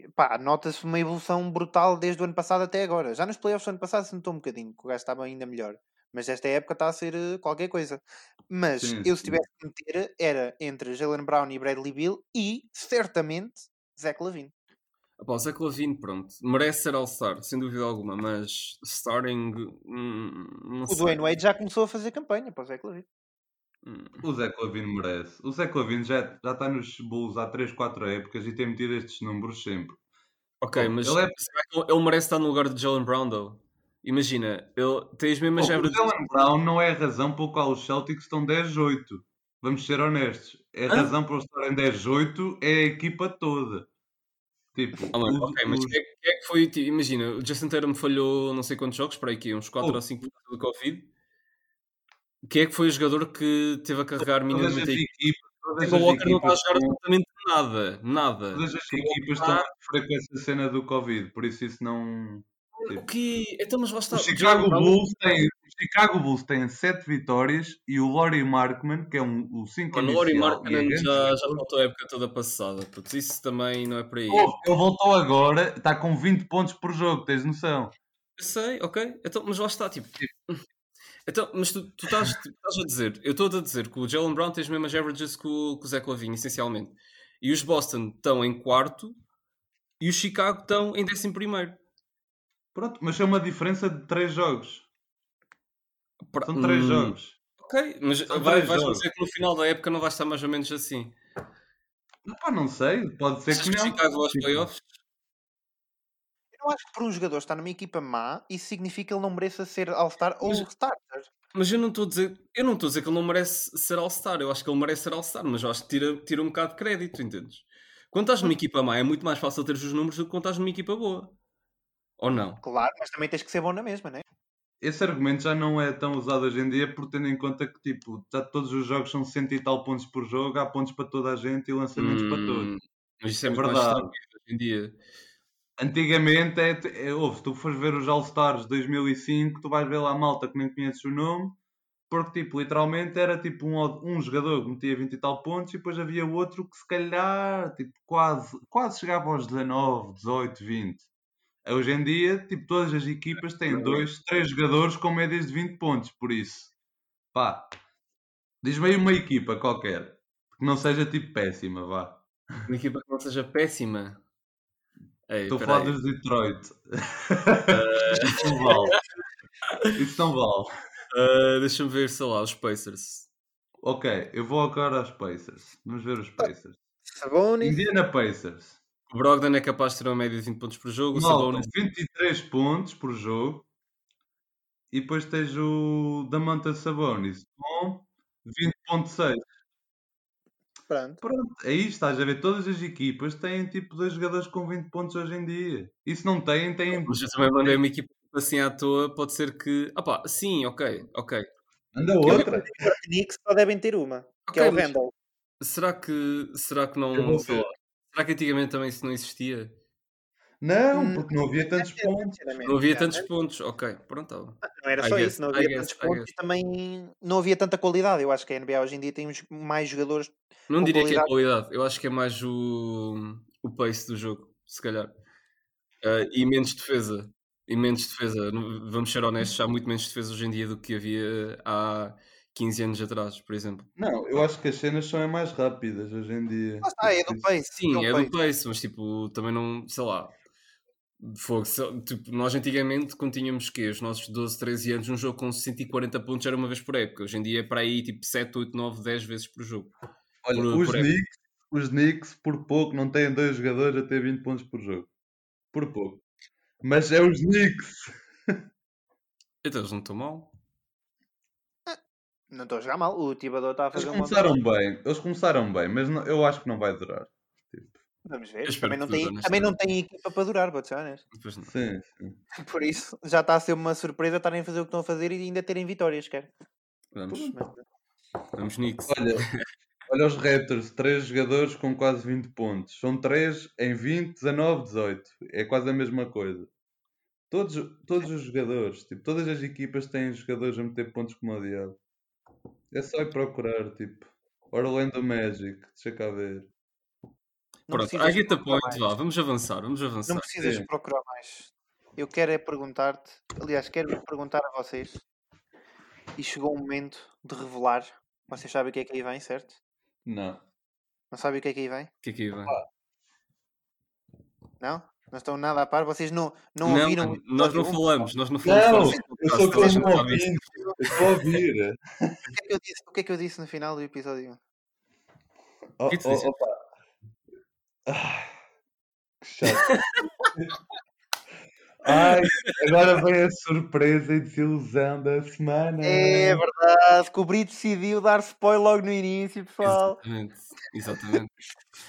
e pá, nota-se uma evolução brutal desde o ano passado até agora. Já nos playoffs do ano passado se notou um bocadinho que o gajo estava ainda melhor. Mas esta época está a ser eh, qualquer coisa. Mas Sim, eu, se tivesse que meter, era entre Jalen Brown e Bradley Bill e certamente Zach Lavine. Pá, o Zach Lavine, pronto, merece ser All-Star, sem dúvida alguma, mas starting, hum, não O sei. Dwayne Wade já começou a fazer campanha para o Zach Lavine. Hum. O Zé Clavino merece. O Zé Clavino já, já está nos Bulls há 3, 4 épocas e tem metido estes números sempre. Ok, mas ele é- será que ele- merece estar no lugar de Jalen Brown, though? Imagina, ele tem as mesmas Pô, o Jalen Brown não é a razão pelo qual os Celtics estão 10-8. Vamos ser honestos. É a Hã? razão para eles estarem 10-8 é a equipa toda. Tipo, Ah, mano, ok, mas quem é, quem é que foi? tipo, Imagina, o Justin Tatum falhou não sei quantos jogos, para aqui, uns 4 Oh. ou 5 por causa do Covid. Quem é que foi o jogador que teve a carregar minimamente a todas Kemba as Walker não está a jogar absolutamente nada, nada. todas as Kemba equipas Walker estão está- a sofrer com essa cena do Covid, por isso isso não. O quê? Então, mas lá está. O o Chicago Bulls tem, o Chicago Bulls tem 7 vitórias e o Laurie Markman, que é um, o 5 Mano, o Laurie e é já, já faltou a época toda passada. Putz, isso também não é aí. Pô, Ele voltou agora, está com 20 pontos por jogo, tens noção? Eu sei, ok. Então, mas lá está, tipo. Então, mas tu, tu estás, tu estás a dizer, eu estou a dizer que o Jalen Brown tem as mesmas averages que o, que o Zach Lavine, essencialmente. E os Boston estão em quarto e os Chicago estão em décimo primeiro. Pronto, mas é uma diferença de 3 jogos. Pra- São três Hum, jogos. Ok, mas São vai, vais jogos. dizer que no final da época não vai estar mais ou menos assim. Pá, não sei, pode ser Achas que que não. Chicago aos Tipo, playoffs? Eu não acho que por um jogador estar numa equipa má, isso significa que ele não mereça ser All-Star ou Starter. Mas eu não estou a dizer, eu não estou a dizer que ele não merece ser All-Star. Eu acho que ele merece ser All-Star, mas eu acho que tira, tira um bocado de crédito, entendes? Quando estás numa equipa má é muito mais fácil ter os números do que quando estás numa equipa boa. Ou não? Claro, mas também tens que ser bom na mesma, né? Esse argumento já não é tão usado hoje em dia, por tendo em conta que tipo, já todos os jogos são 100 e tal pontos por jogo, há pontos para toda a gente e lançamentos para todos. Hum, Mas isso é, É muito verdade. hoje em dia. Antigamente, é, é, ouve, se tu fores ver os All-Stars 2005, tu vais ver lá a malta que nem conheces o nome, porque, tipo, literalmente era tipo um, um jogador que metia 20 e tal pontos e depois havia outro que se calhar, tipo, quase, quase chegava aos 19, 18, 20. Hoje em dia, tipo, todas as equipas têm dois, três jogadores com médias de 20 pontos, por isso, pá, diz-me aí uma equipa qualquer, que não seja, tipo, péssima, vá. Uma equipa que não seja péssima. Ei, Estou a falar dos Detroit. Isso não vale. Isso não vale. Ah, Deixa-me ver, sei lá, os Pacers. Ok, eu vou agora aos Pacers. Vamos ver os Pacers. Sabonis. Indiana Pacers. O Brogdon é capaz de ter uma média de 20 pontos por jogo. O Malta, Sabonis 23 pontos por jogo. E depois tens o Damanta Sabonis com 20.6. Pronto. Pronto, aí estás a ver. Todas as equipas têm tipo dois jogadores com 20 pontos hoje em dia. E se não têm, têm. Mas eu também mandei uma equipa assim à toa, pode ser que. Ah pá, sim, ok, ok. Anda outra. Os Knicks só devem ter uma, que é o Randall. Será que, será que não. Eu vou será que antigamente também isso não existia? Não, Hum, porque não havia tantos pontos. Não havia tantos pontos. Ok, pronto. bom. Não era só guess, isso, não havia guess, tantos pontos e também não havia tanta qualidade. Eu acho que a NBA hoje em dia tem uns- mais jogadores. Não Com diria que é qualidade, eu acho que é mais o, o pace do jogo, se calhar. Ah, e menos defesa. E menos defesa. Vamos ser honestos, há muito menos defesa hoje em dia do que havia há 15 anos atrás, por exemplo. Não, eu acho que as cenas são é mais rápidas hoje em dia. Lá está, é do pace. Sim, o é pace. do pace, mas tipo, também não, sei lá. Fogo, tipo, nós antigamente, quando tínhamos que os nossos 12, 13 anos, um jogo com 140 pontos era uma vez por época. Hoje em dia é para aí tipo 7, 8, 9, 10 vezes por jogo. Olha, por- os, por. Knicks, os Knicks, por pouco, não têm dois jogadores a ter 20 pontos por jogo. Por pouco. Mas é os Knicks. Então eles não estão mal. Não estou a jogar mal. O Tibador está a Eles fazer um bom começaram bem. Eles começaram bem, mas não- eu acho que não vai durar. Tipo, Vamos ver. Também não, tem, também não tem equipa para durar, vou ser honesto. Sim, sim. Por isso, já está a ser uma surpresa estarem a fazer o que estão a fazer e ainda terem vitórias, quer. Vamos, Mas- vamos Knicks. Olha, olha os Raptors, três jogadores com quase 20 pontos. São três em 20, 19, 18. É quase a mesma coisa. Todos, todos os jogadores, tipo, todas as equipas têm jogadores a meter pontos como o diabo. É só ir procurar, tipo, Orlando Magic, deixa cá ver. Não Pronto, I get the point, vá, vamos avançar, vamos avançar. Não precisas Sim. procurar mais. Eu quero é perguntar-te, aliás, quero perguntar a vocês. E chegou o momento de revelar. Vocês sabem o que é que aí vem, certo? Não. Não sabem o que é que aí vem? O que é que aí vai? Não? Não estão nada a par? Vocês não, não, Não, ouviram? nós não falamos, nós não falamos. Não, eu sou sabem isso. ouvinte. Eu estou a ouvir. O que, é que eu disse, o que é que eu disse no final do episódio? Oh, que tu oh, opa. Ah, que chato. Ai, agora vem a surpresa e desilusão da semana. É verdade, que o Brito decidiu dar spoiler logo no início, pessoal. Exatamente, exatamente.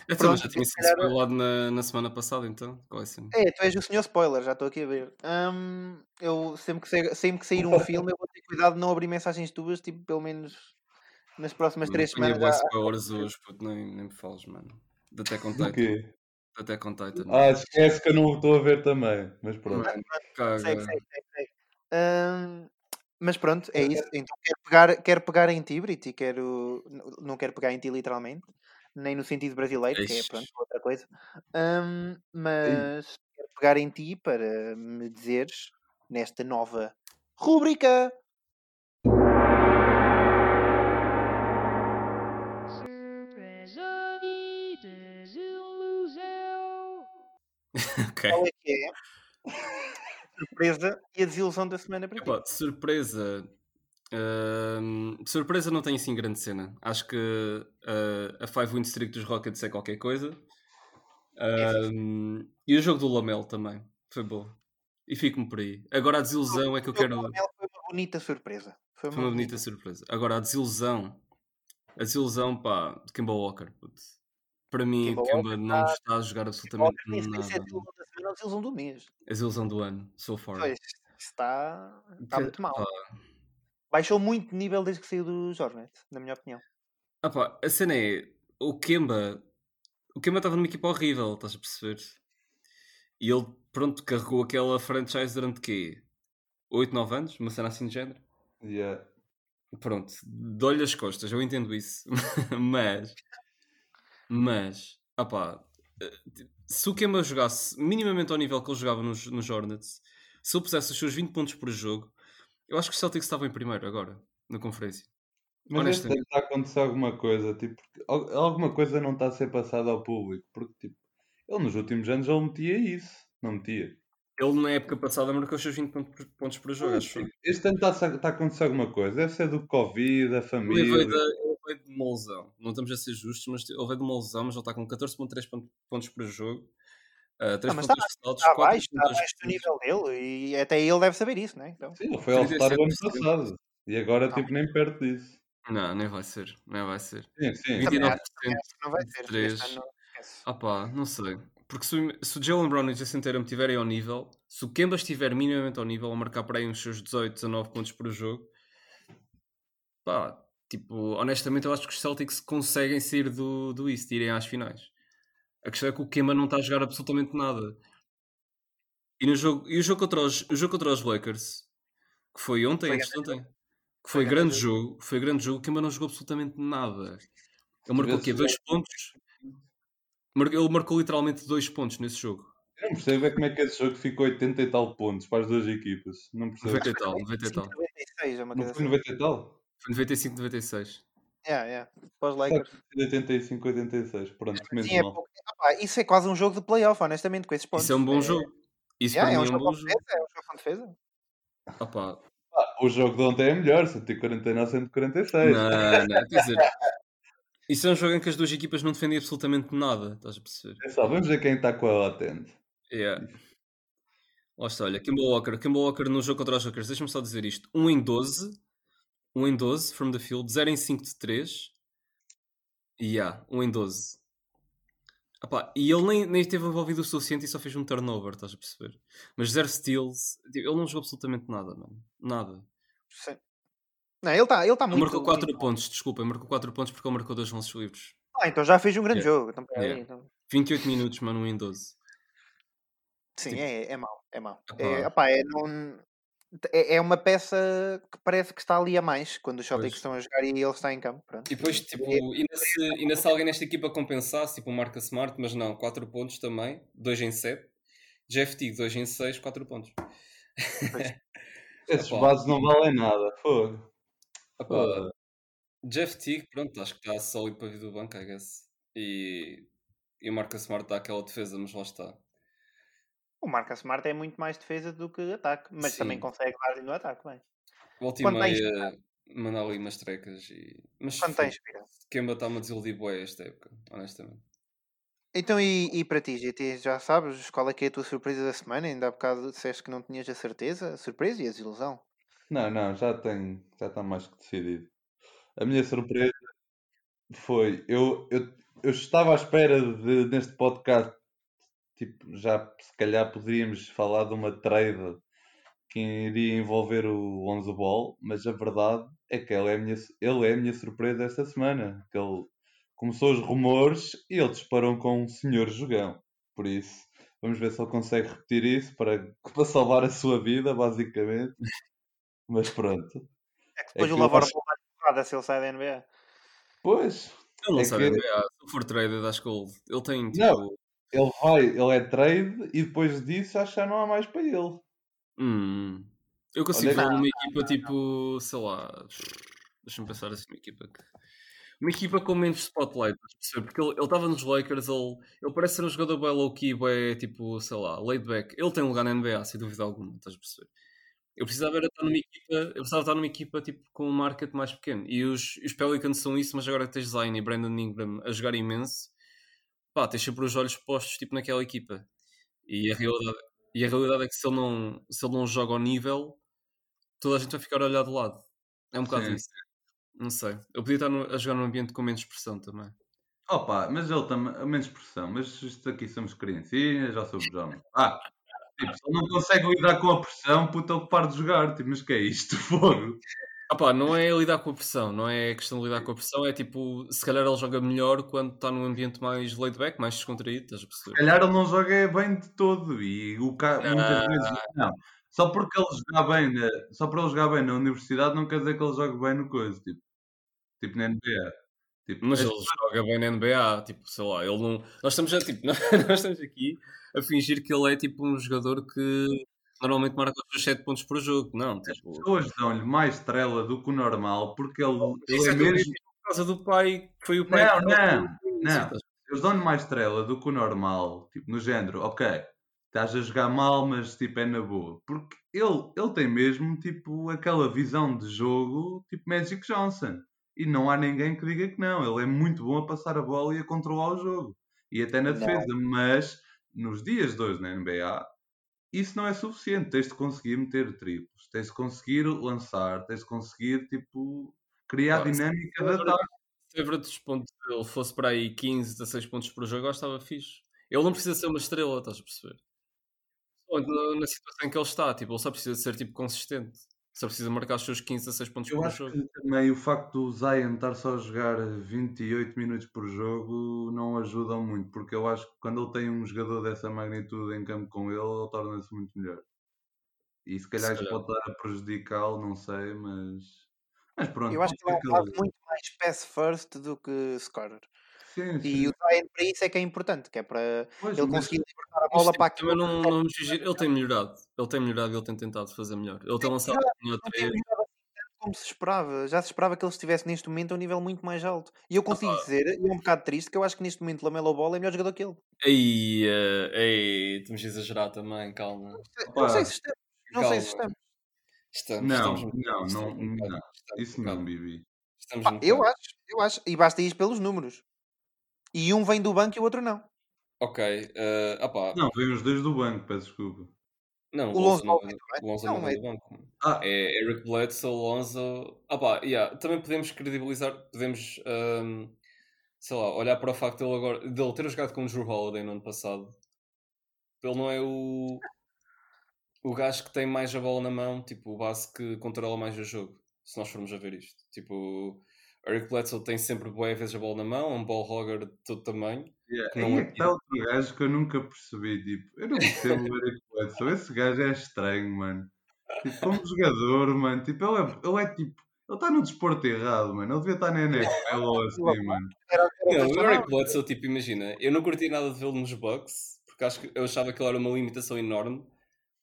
Eu Pronto, também já tinha sido spoilado na, na semana passada, então. Qual é a cena? É, tu és o senhor spoiler, já estou aqui a ver. Hum, eu sempre que, sair, sempre que sair um filme, eu vou ter cuidado de não abrir mensagens tuas, tipo, pelo menos nas próximas três semanas. bué Já... spoilers hoje, puto, nem, nem me fales, mano. Attack on Attack on Titan. Ah, esquece que eu não estou a ver também. Mas pronto. Segue, caga. segue, segue, segue. Hum, mas pronto, é isso. Então quero pegar, quero pegar em ti, Brito, e quero. Não quero pegar em ti literalmente, nem no sentido brasileiro, que é pronto, outra coisa. Hum, mas quero pegar em ti para me dizeres nesta nova rúbrica. Ok. Qual é que é a surpresa e a desilusão da semana para ti? Epá, surpresa. De surpresa não tem assim grande cena. Acho que ah, a 5 win streak dos Rockets é qualquer coisa. Ahm, e o jogo do Lamelo também. Foi bom. E fico-me por aí. Agora a desilusão é que eu O quero. do Lamelo Foi uma bonita surpresa. Foi uma, Foi uma bonita surpresa. Agora a desilusão. A desilusão, pá, de Kemba Walker. puto. Para mim, Kemba Kemba Walker não tá- está a jogar absolutamente nem sequer se é nada. desilusão da semana ou desilusão do mês. A desilusão do ano, so far. Pois, está, está Que- muito mal. pá, Baixou muito de nível desde que saiu do Jornet, na minha opinião. Ah pá, a cena é, o Kemba, o Kemba estava numa equipa horrível, estás a perceber? E ele, pronto, carregou aquela franchise durante quê? 8, 9 anos? Uma cena assim de género? Yeah. Pronto, dou-lhe as costas, eu entendo isso. mas, mas, ah pá, eh, se o Kemba jogasse minimamente ao nível que ele jogava nos, nos Hornets, se ele pusesse os seus 20 pontos por jogo, eu acho que o Celtics estava em primeiro agora, na conferência. Mas ano está a acontecer alguma coisa, tipo, alguma coisa não está a ser passada ao público, porque tipo, ele nos últimos anos ele metia isso, não metia. Ele na época passada marcou os seus 20 pontos, por jogo, tipo, Este ano está a, está a acontecer alguma coisa, deve ser do Covid, da Ele família. veio, da, ele veio de uma lesão. Não estamos a ser justos, mas ele veio de uma lesão, mas ele está com 14.3 pon- pontos por jogo. Uh, 3 Ah, mas pontos ressaltos, Está 4 abaixo, está abaixo do nível dele e até ele deve saber isso, não é? Então, Sim, ele foi ao All-Star o ano 37%. passado e agora Não. tipo nem perto disso. Não, nem vai ser. Nem vai ser. Sim, sim. também 29% acho, também acho que não vai ser. Ah pá, não sei. Porque se, o- se o Jalen Brown e o Jason Tatum estiverem ao nível, se o Kemba estiver minimamente ao nível, a marcar para aí uns seus 18, 19 pontos por jogo, pá, tipo, honestamente eu acho que os Celtics conseguem sair do, do East irem às finais. A questão é que o Kemba não está a jogar absolutamente nada. E, no jogo, e o, jogo contra os, o jogo contra os Lakers, que foi ontem, Foi antes ontem, que Foi foi grande grande jogo, foi grande jogo, o Kemba não jogou absolutamente nada. Ele marcou o quê? tivesse Dois pontos? Ele marcou literalmente dois pontos nesse jogo. Eu não percebo é como é que esse jogo ficou 80 e tal pontos para as duas equipas. Não percebo. 90 e tal, 90 e tal. 96, é uma Não foi assim. 90 e tal? Foi 95, 96. Yeah, yeah. Só Lakers. que 85, 86. Pronto, menos Sim, é mal. pouco. Ah, pá, isso é quase um jogo de playoff, honestamente, com esses pontos. Isso é um bom jogo. Isso Yeah, para é um mim é um jogo bom com jogo. defesa, é um jogo com defesa. Opa, Ah, o jogo de ontem é melhor, 149, 146. não, não, quer dizer, isso é um jogo em que as duas equipas não defendem absolutamente nada, estás a perceber? É só, vamos ver quem está com a latente. Yeah. Lá está, olha, Kimball Walker. Kimball Walker no jogo contra os Jokers, deixa-me só dizer isto: 1 em 12, 1 em 12 from the field, 0 em 5 de 3. E yeah, 1 em 12. Epá, e ele nem, nem esteve envolvido o suficiente e só fez um turnover, estás a perceber? Mas 0 steals, tipo, ele não jogou absolutamente nada, mano. Nada. Sim. Não, ele está ele tá Ele muito. marcou 4 pontos, desculpa, ele marcou 4 pontos porque ele marcou dois lances livres. Ah, então já fez um grande Yeah. jogo. Então, Yeah. então- 28 minutos, mano, 1 em 12. Sim, Tipo- é, é mau, é mau. Epá. É, opá, é, não- é, é uma peça que parece que está ali a mais quando os Celtics Pois. estão a jogar e ele está em campo. Pronto. E depois, tipo, ainda se, ainda se alguém nesta equipa compensasse, tipo o Marca Smart, mas não, 4 pontos também, 2 em 7. Jeff Teague, 2 em 6, 4 pontos. Esses bases não valem nada. Fogo. Fogo. Jeff Teague, pronto, acho que está sólido para vir do banco, I guess. E, e o Marca Smart dá aquela defesa, mas lá está. O Marcus Smart é muito mais defesa do que ataque, mas Sim. também consegue dar no ataque. Bem. Volta e meia, mandar ali umas trecas. E... Mas Quando inspirado. Kemba está-me a desiludir bué esta época, honestamente. Então, e, e para ti, GT, já sabes qual é que é a tua surpresa da semana? Ainda há bocado disseste que não tinhas a certeza, a surpresa e a desilusão. Não, não, já tem, já está mais que decidido. A minha surpresa foi, eu, eu, eu estava à espera de, neste podcast, tipo, já se calhar poderíamos falar de uma trade que iria envolver o Lonzo Ball, mas a verdade é que ele é a minha, ele é a minha surpresa esta semana. Que ele começou os rumores e ele disparou com um senhor jogão. Por isso, vamos ver se ele consegue repetir isso para, para salvar a sua vida, basicamente. Mas pronto. É que depois É o Lavor acho- vai porrada se ele sai da NBA. Pois, Ele não É sabe que- NBA, se for traded, acho que ele, ele tem tipo. Não. Ele vai, ele é trade e depois disso acho que já não há mais para ele. Hum, eu consigo ver numa equipa tipo, sei lá, deixa-me pensar assim, uma equipa que. Uma equipa com menos spotlight, estás a perceber? porque ele ele estava nos Lakers, ele, ele parece ser um jogador bem low-key, bem tipo, sei lá, laid back. Ele tem um lugar na NBA, sem dúvida alguma, estás a perceber? Eu precisava era estar numa equipa, eu precisava estar numa equipa tipo, com um market mais pequeno. E os, os Pelicans são isso, mas agora tens Zion e Brandon Ingram a jogar imenso. Pá, tens sempre os olhos postos tipo, naquela equipa. E a realidade, e a realidade é que se ele, não, se ele não joga ao nível, toda a gente vai ficar a olhar de lado. É um bocado Sim. isso. Não sei. Eu podia estar no- a jogar num ambiente com menos pressão também. Opa, mas ele também, a menos pressão, mas isto aqui somos criancinhas, já somos homens. Ah, tipo, se ele não consegue lidar com a pressão, puta, ele para de jogar, tipo, mas que é isto, fogo? Ah pá, não é lidar com a pressão, não é questão de lidar com a pressão, é tipo, se calhar ele joga melhor quando está num ambiente mais laid back, mais descontraído, estás a Se perceber? calhar ele não joga bem de todo, e o ca... muitas vezes, não. Só porque ele jogar bem, na... só por ele jogar bem na universidade, não quer dizer que ele jogue bem no coisa, tipo, tipo na NBA. Tipo, Mas as- ele joga bem na NBA, tipo, sei lá, ele não. Nós estamos, a, tipo, nós estamos aqui a fingir que ele é tipo um jogador que normalmente marca os seus 7 pontos por jogo. Não, as tipo. pessoas dão-lhe mais estrela do que o normal, porque ele, ele é é mesmo... por causa do pai, que foi o pai Não, que não, não. Eles dão-lhe mais estrela do que o normal, tipo, no género, ok, estás a jogar mal, mas tipo, é na boa. Porque ele, ele tem mesmo, tipo, aquela visão de jogo, tipo Magic Johnson. E não há ninguém que diga que não. Ele é muito bom a passar a bola e a controlar o jogo. E até na Não. defesa. Mas, nos dias de hoje na NBA, isso não é suficiente. Tens de conseguir meter triplos. Tens de conseguir lançar. Tens de conseguir, tipo, criar se- dinâmica de ataque. Se o pontos dele fosse para aí 15, 16 pontos por jogo, eu estava fixe. Ele não precisa ser uma estrela, estás a perceber? Na, na situação em que ele está, tipo, ele só precisa ser tipo consistente. Só precisa marcar os seus 15, 16 pontos Eu por acho jogo. que também o facto do Zion estar só a jogar 28 minutos por jogo não ajuda muito, porque eu acho que quando ele tem um jogador dessa magnitude em campo com ele, ele torna-se muito melhor. E se calhar Se isso calhar. pode estar a prejudicá-lo, não sei, mas. Mas pronto, Eu acho que ele é um muito mais pass first do que scorer. Sim, E sim. o Zion para isso é que é importante, que é para Pois, ele conseguir libertar a bola tipo, para também aquilo. não, não vamos fingir- Ele tem melhorado. Ele tem melhorado e ele tem tentado fazer melhor. Ele tem lançado melhorado, melhor não assim como se esperava. Já se esperava que ele estivesse neste momento a um nível muito mais alto. E eu consigo dizer, e é um bocado triste, que eu acho que neste momento Lamelo Ball é melhor jogador que ele. Ei, eh, ei, estamos a exagerar também, calma. Não sei se estamos. Não sei se estamos. Estamos, Não, estamos não, não, não. Isso um não. Bibi. Eu acho, eu acho. E basta ir pelos números. E um vem do banco e o outro não. Ok, eh, ah pá, Não, vem os dois do banco, peço desculpa. não, O Lonzo não é vem o Lonzo Não, vem é- do banco. Ah, É Eric Bledsoe, Lonzo. Ah pá, yeah, também podemos credibilizar, podemos, ahm, sei lá, olhar para o facto dele agora, dele ter jogado com o Drew Holiday no ano passado. Ele não é o, o gajo que tem mais a bola na mão, tipo, o base que controla mais o jogo, se nós formos a ver isto. Tipo, Eric Bledsoe tem sempre boas vezes a bola na mão, é um ball hogger de todo tamanho. Yeah. que não é que está outro gajo que eu nunca percebi. Tipo, eu não percebo o Eric Bledsoe. Esse gajo é estranho, mano. Tipo, como jogador, mano. Tipo, ele é, ele é tipo. Ele está no desporto errado, mano. Ele devia estar na NFL ou assim, mano. Não, o. Eric Bledsoe, tipo, imagina, eu não curti nada de vê-lo nos Bucks, porque acho que eu achava que ele era uma limitação enorme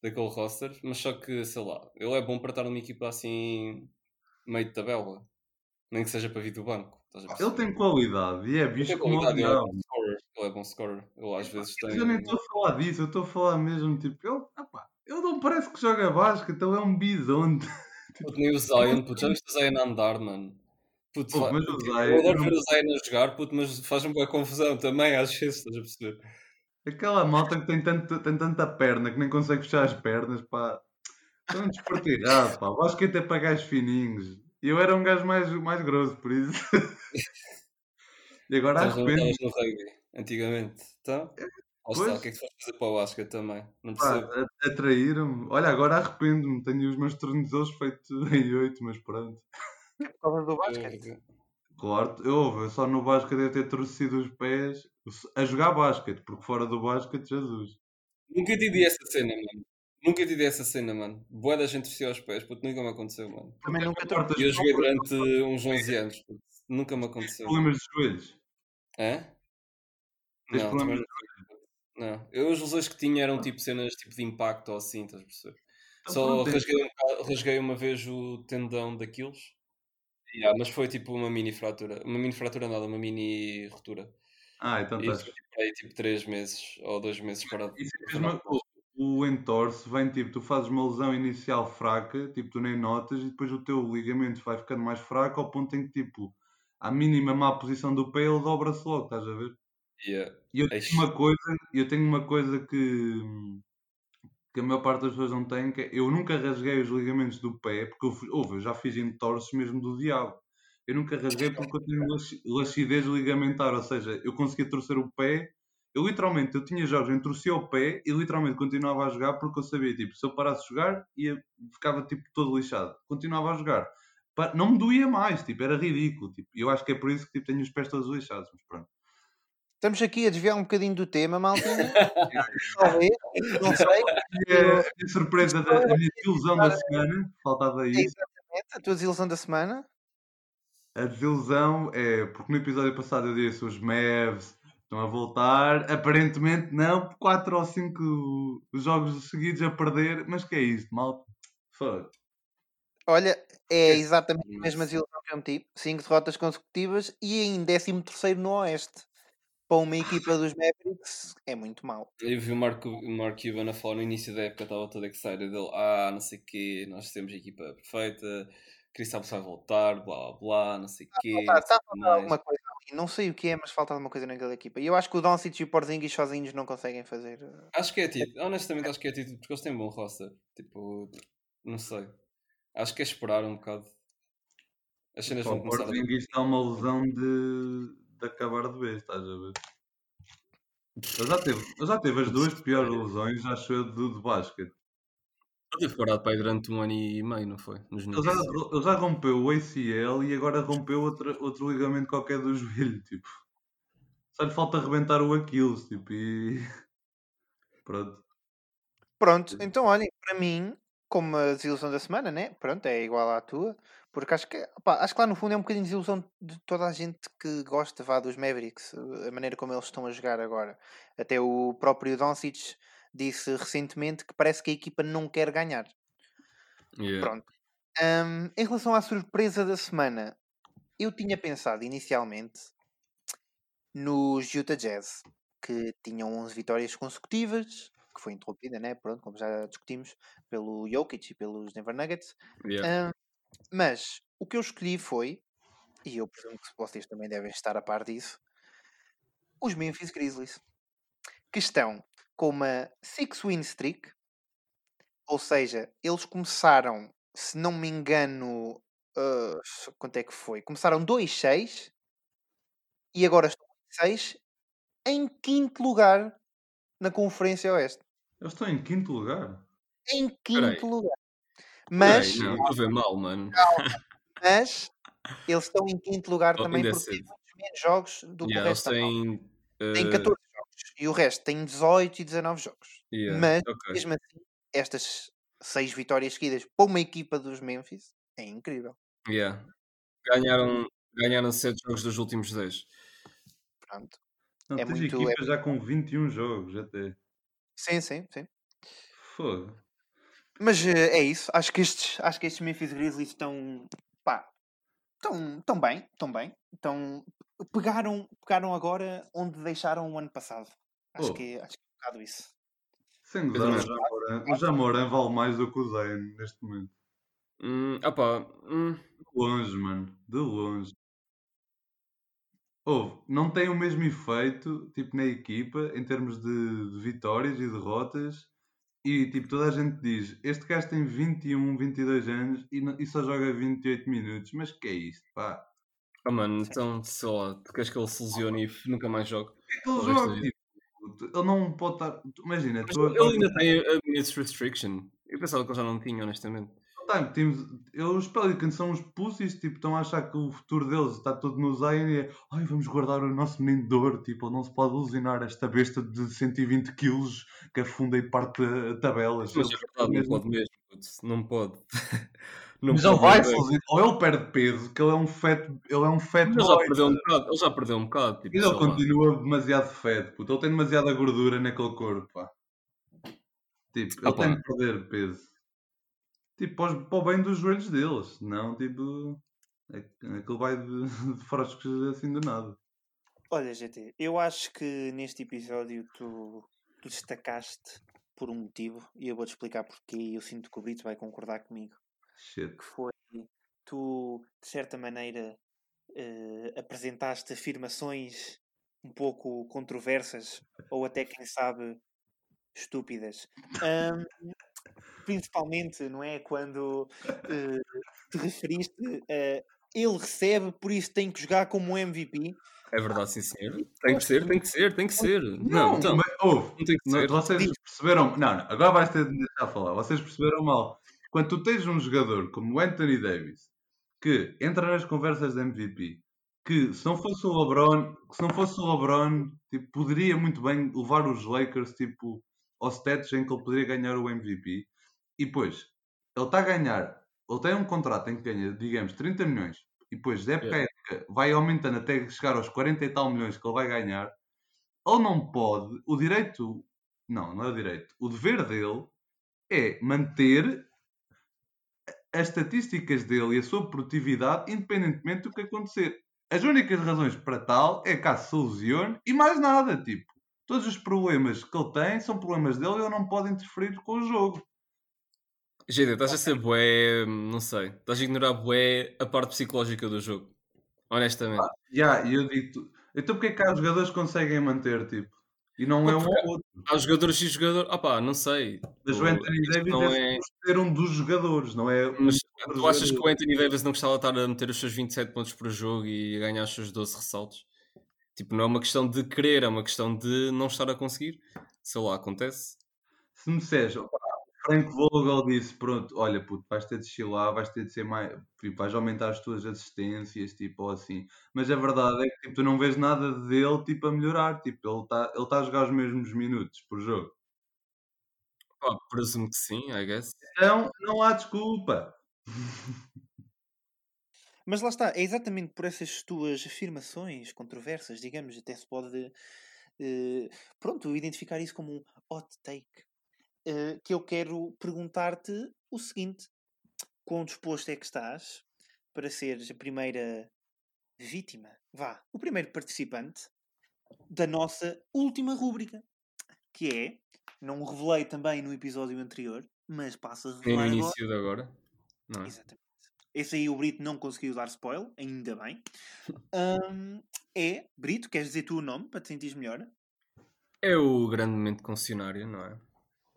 daquele roster, mas só que, sei lá, ele é bom para estar numa equipa assim, meio de tabela, nem que seja para vir do banco. Ele tem qualidade e é visto como um ele é legal. bom scorer, ele é bom scorer, ele às vezes Mas tem... eu nem estou a falar disso, eu estou a falar mesmo, tipo, ele, opá, ele não parece que joga basquete, ele é um bisonte. Puto, nem o Zion, puto, já viste o Zion andar, mano? Puto, fa- mas o puto, Zion- eu adoro não- ver o Zion a jogar, puto, mas faz-me boa confusão também, às vezes, estás a perceber? Aquela malta que tem, tanto, tem tanta perna que nem consegue fechar as pernas, pá. É um desporto errado, pá. Basquete é para gajos fininhos. E eu era um gajo mais, mais grosso, por isso. e agora arrependo. estavas no rugby, antigamente. Então, lá está, Pois. o que é que tu vais fazer para o basquete também? Não percebo. a- atraíram-me. Olha, agora arrependo-me. Tenho os meus tornozelos feitos em 8, mas pronto. Por causa do basquete. Claro, eu, eu só no basquete devo ter torcido os pés a jogar basquete, porque fora do basquete, Jesus. Nunca entendi essa cena, mano. Nunca entendi essa cena, mano. Boa da gente vestia aos pés, puto, nunca me aconteceu, mano. Também nunca importa, E eu joguei durante uns 11 anos, puto. Nunca me aconteceu. Problemas de joelhos. Hã? Tens Não, problemas também não. Não. Eu as lesões que tinha eram tipo cenas tipo de impacto ou assim, estás a perceber? Então, Só é- rasguei, um rasguei uma vez o tendão daqueles. Yeah, mas foi tipo uma mini fratura. Uma mini fratura nada, uma mini rotura. Ah, então E estás. fiquei aí tipo 3 meses ou 2 meses parado. Isso é mesmo, o, entorse vem tipo, tu fazes uma lesão inicial fraca, tipo, tu nem notas, e depois o teu ligamento vai ficando mais fraco ao ponto em que, tipo, à mínima má posição do pé, ele dobra-se logo, estás a ver? Yeah. E eu tenho uma coisa, eu tenho uma coisa que, que a maior parte das pessoas não tem, que é, eu nunca rasguei os ligamentos do pé, porque eu, ouve, eu já fiz entorses mesmo do diabo. Eu nunca rasguei porque eu tenho laxi- laxidez ligamentar, ou seja, eu conseguia torcer o pé, eu literalmente, eu tinha jogos, torcia o pé e literalmente continuava a jogar porque eu sabia, tipo, se eu parasse de jogar, ia, ficava tipo todo lixado. Continuava a jogar. Não me doía mais, tipo, era ridículo, tipo, eu acho que é por isso que tipo, tenho os pés todos lixados, mas pronto. Estamos aqui a desviar um bocadinho do tema, maltinha. Talvez, não sei. E a, surpresa, da, a minha desilusão da semana, faltava É isso. exatamente a tua desilusão da semana. A desilusão é porque no episódio passado eu disse os Mavs estão a voltar. Aparentemente não, 4 ou 5 jogos seguidos a perder. Mas que é isto, malta? Fuck. Olha, é É. exatamente a mesma desilusão que eu meti. Cinco derrotas consecutivas e em 13 terceiro no Oeste. Para uma equipa dos Mavericks é muito mal. Eu vi o Mark, o Mark Cuban a falar no início da época, estava todo excited. Ele, ah, não sei o quê, nós temos a equipa perfeita, Kristaps vai voltar, blá blá blá, não sei o quê. Falta, não está sei a o que faltar alguma coisa. Não sei o que é, mas falta alguma coisa naquela equipa. E eu acho que o Doncic e o Porzingis sozinhos não conseguem fazer. uh, Acho que é título, honestamente acho que é título, porque eles têm um bom roster. Tipo, não sei. Acho que é esperar um bocado. As cenas vão O começar a. Porzingis está uma lesão de, de acabar de vez, estás a ver? Ele já teve, ele já teve as duas piores lesões, acho eu, do, do basquete. Ele teve parado para aí durante um ano e meio, não foi? Nos Ele já, ele já rompeu o ACL e agora rompeu outro, outro ligamento qualquer do joelho, tipo. Só lhe falta arrebentar o Aquiles, tipo, e... Pronto. Pronto, então olhem, para mim, como a desilusão da semana, né? Pronto, é igual à tua. Porque acho que, opá, acho que lá no fundo é um bocadinho de desilusão de toda a gente que gosta vá, dos Mavericks, a maneira como eles estão a jogar agora. Até o próprio Doncic disse recentemente que parece que a equipa não quer ganhar. Yeah. Pronto. Hum, em relação à surpresa da semana, eu tinha pensado inicialmente nos Utah Jazz, que tinham 11 vitórias consecutivas, que foi interrompida, né? Pronto, como já discutimos, pelo Jokic e pelos Denver Nuggets. Yeah. Hum, mas o que eu escolhi foi, e eu presumo que vocês também devem estar a par disso, os Memphis Grizzlies, que estão com uma six-win streak, ou seja, eles começaram, se não me engano, ah, quanto é que foi? Começaram 2-6 e agora estão 6 em quinto lugar na Conferência Oeste. Eles estão em quinto lugar. Em Peraí. quinto lugar. Peraí, Mas, não, estou a ver mal, mano. mas eles estão em quinto lugar Oh, também porque têm muitos menos jogos do que Yeah, o eles resto têm. Tem eh, 14 jogos e o resto tem 18 e 19 jogos. yeah, Mas, ok. mesmo assim, estas 6 vitórias seguidas para uma equipa dos Memphis é incrível. Yeah. Ganharam, ganharam 7 jogos dos últimos 10. Pronto. Não, É tens muito- equipas já com 21 jogos, até. Sim, sim, sim. Fogo. Mas eh, é isso. Acho que estes, acho que estes Memphis Grizzlies estão, pá, estão, estão bem, estão bem. Estão, pegaram, pegaram agora onde deixaram o ano passado. Acho, Oh. que, acho que é um bocado isso. Sem gozar, o Jamoran, o Jamoran vale mais do que o Zayn neste momento. Hum, opá, hum, De longe, mano. De longe. Houve, não tem o mesmo efeito, tipo, na equipa, em termos de, de vitórias e derrotas. E, tipo, toda a gente diz, este gajo tem 21, 22 anos e, não- e só joga 28 minutos. Mas que é isto, pá? oh, mano, então, sei lá, tu queres que ele se lesione e nunca mais jogue? O que é que ele joga? Tipo, ele não pode estar... tu- Imagina, tu, ele ainda tem a minutes restriction. Eu pensava que ele já não tinha, honestamente. Time, temos, os Pelicans são uns pussies, tipo, estão a achar que o futuro deles está todo no Zion e é, ai, vamos guardar o nosso menino de ouro, tipo, ele não se pode ilusionar esta besta de 120 quilos que afunda e parte a tabelas. Mas é verdade, não pode mesmo. Não pode. Não Mas ele vai ilusionar. Ou ele perde peso, que ele é um fat, ele é um fat ele já perdeu um bocado. Ele já perdeu um bocado. Tipo, E ele lá. continua demasiado fat, puto. Ele tem demasiada gordura naquele corpo, pá. Tipo, ele Ah, pá. tem de perder peso. Tipo, para, os- para o bem dos joelhos deles. Não, tipo... É, aquele vai de, de froscos assim do nada. Olha, GT, eu acho que neste episódio tu, tu destacaste por um motivo e eu vou-te explicar porquê e eu sinto que o Brito vai concordar comigo. Shit. Que foi tu, de certa maneira, eh, apresentaste afirmações um pouco controversas ou até, quem sabe, estúpidas. Ahm, principalmente, não é? Quando eh, te referiste a ele recebe, por isso tem que jogar como um MVP. É verdade, sim, senhor. Tem que ser, tem que ser, tem que ser. Não, então, mas, ouve, não tem que não- ser. vocês perceberam. Não, não, agora vais ter de me deixar falar. Vocês perceberam mal. Quando tu tens um jogador como o Anthony Davis que entra nas conversas de MVP, que se não fosse o LeBron, que se não fosse o LeBron, tipo, poderia muito bem levar os Lakers tipo, aos stats em que ele poderia ganhar o MVP. E depois, ele está a ganhar, ele tem um contrato em que ganha, digamos, 30 milhões, e depois, de época a época, vai aumentando até chegar aos 40 e tal milhões que ele vai ganhar. Ele não pode, o direito, não, não é o direito, o dever dele é manter as estatísticas dele e a sua produtividade, independentemente do que acontecer. As únicas razões para tal é caso se ilusione e mais nada, tipo. Todos os problemas que ele tem são problemas dele e ele não pode interferir com o jogo. GD, estás a ser bué, não sei, estás a ignorar bué a parte psicológica do jogo. Honestamente. Já, e eu digo, então porque é que há jogadores que conseguem manter, tipo? E não é um ou outro. Há jogadores e jogadores. Ah pá, não sei. Mas o Anthony Davis não é, ser um dos jogadores, não é? um Mas tu achas que o. Anthony Davis não gostava de estar a meter os seus 27 pontos por jogo e a ganhar os seus 12 ressaltos? Tipo, não é uma questão de querer, é uma questão de não estar a conseguir. Sei lá, acontece. Se me disseres, opá, Frank Vogel disse, pronto, olha puto, vais ter de chilar, vais ter de ser mais, tipo, vais aumentar as tuas assistências, tipo, ou assim. Mas a verdade é que tipo, tu não vês nada dele, tipo, a melhorar, tipo, ele está ele tá a jogar os mesmos minutos por jogo. Pá, presumo que sim, I guess. Então, não há desculpa. Mas lá está, é exatamente por essas tuas afirmações controversas, digamos, até se pode, eh, pronto, identificar isso como um hot take, eh, que eu quero perguntar-te o seguinte: quão disposto é que estás para seres a primeira vítima, vá, o primeiro participante da nossa última rúbrica, que é, não o revelei também no episódio anterior, mas passo a Nem no revelar agora. início de agora. Não é? Exatamente. Esse aí o Brito não conseguiu dar spoiler, ainda bem. Ahm, é, Brito, queres dizer tu o nome para te sentires melhor? É o grande momento concessionário, não é?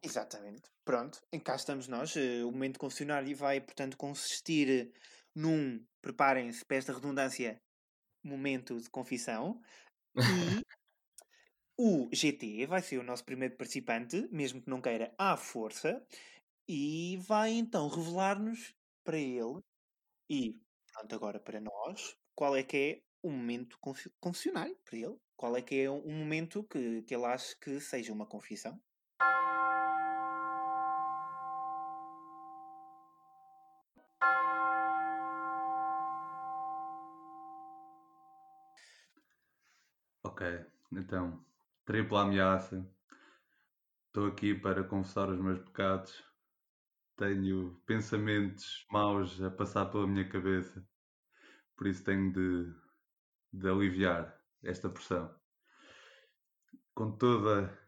Exatamente. Pronto, em cá estamos nós. Eh, O momento concessionário vai, portanto, consistir num, preparem-se para esta redundância, momento de confissão. E o GT vai ser o nosso primeiro participante, mesmo que não queira, à força, e vai então revelar-nos para ele e, pronto, agora para nós, qual é que é o momento confessionário para ele. Qual é que é um momento que, que ele acha que seja uma confissão. Então, tripla ameaça. Estou aqui para confessar os meus pecados. Tenho pensamentos maus a passar pela minha cabeça. Por isso tenho de, de aliviar esta pressão. Com toda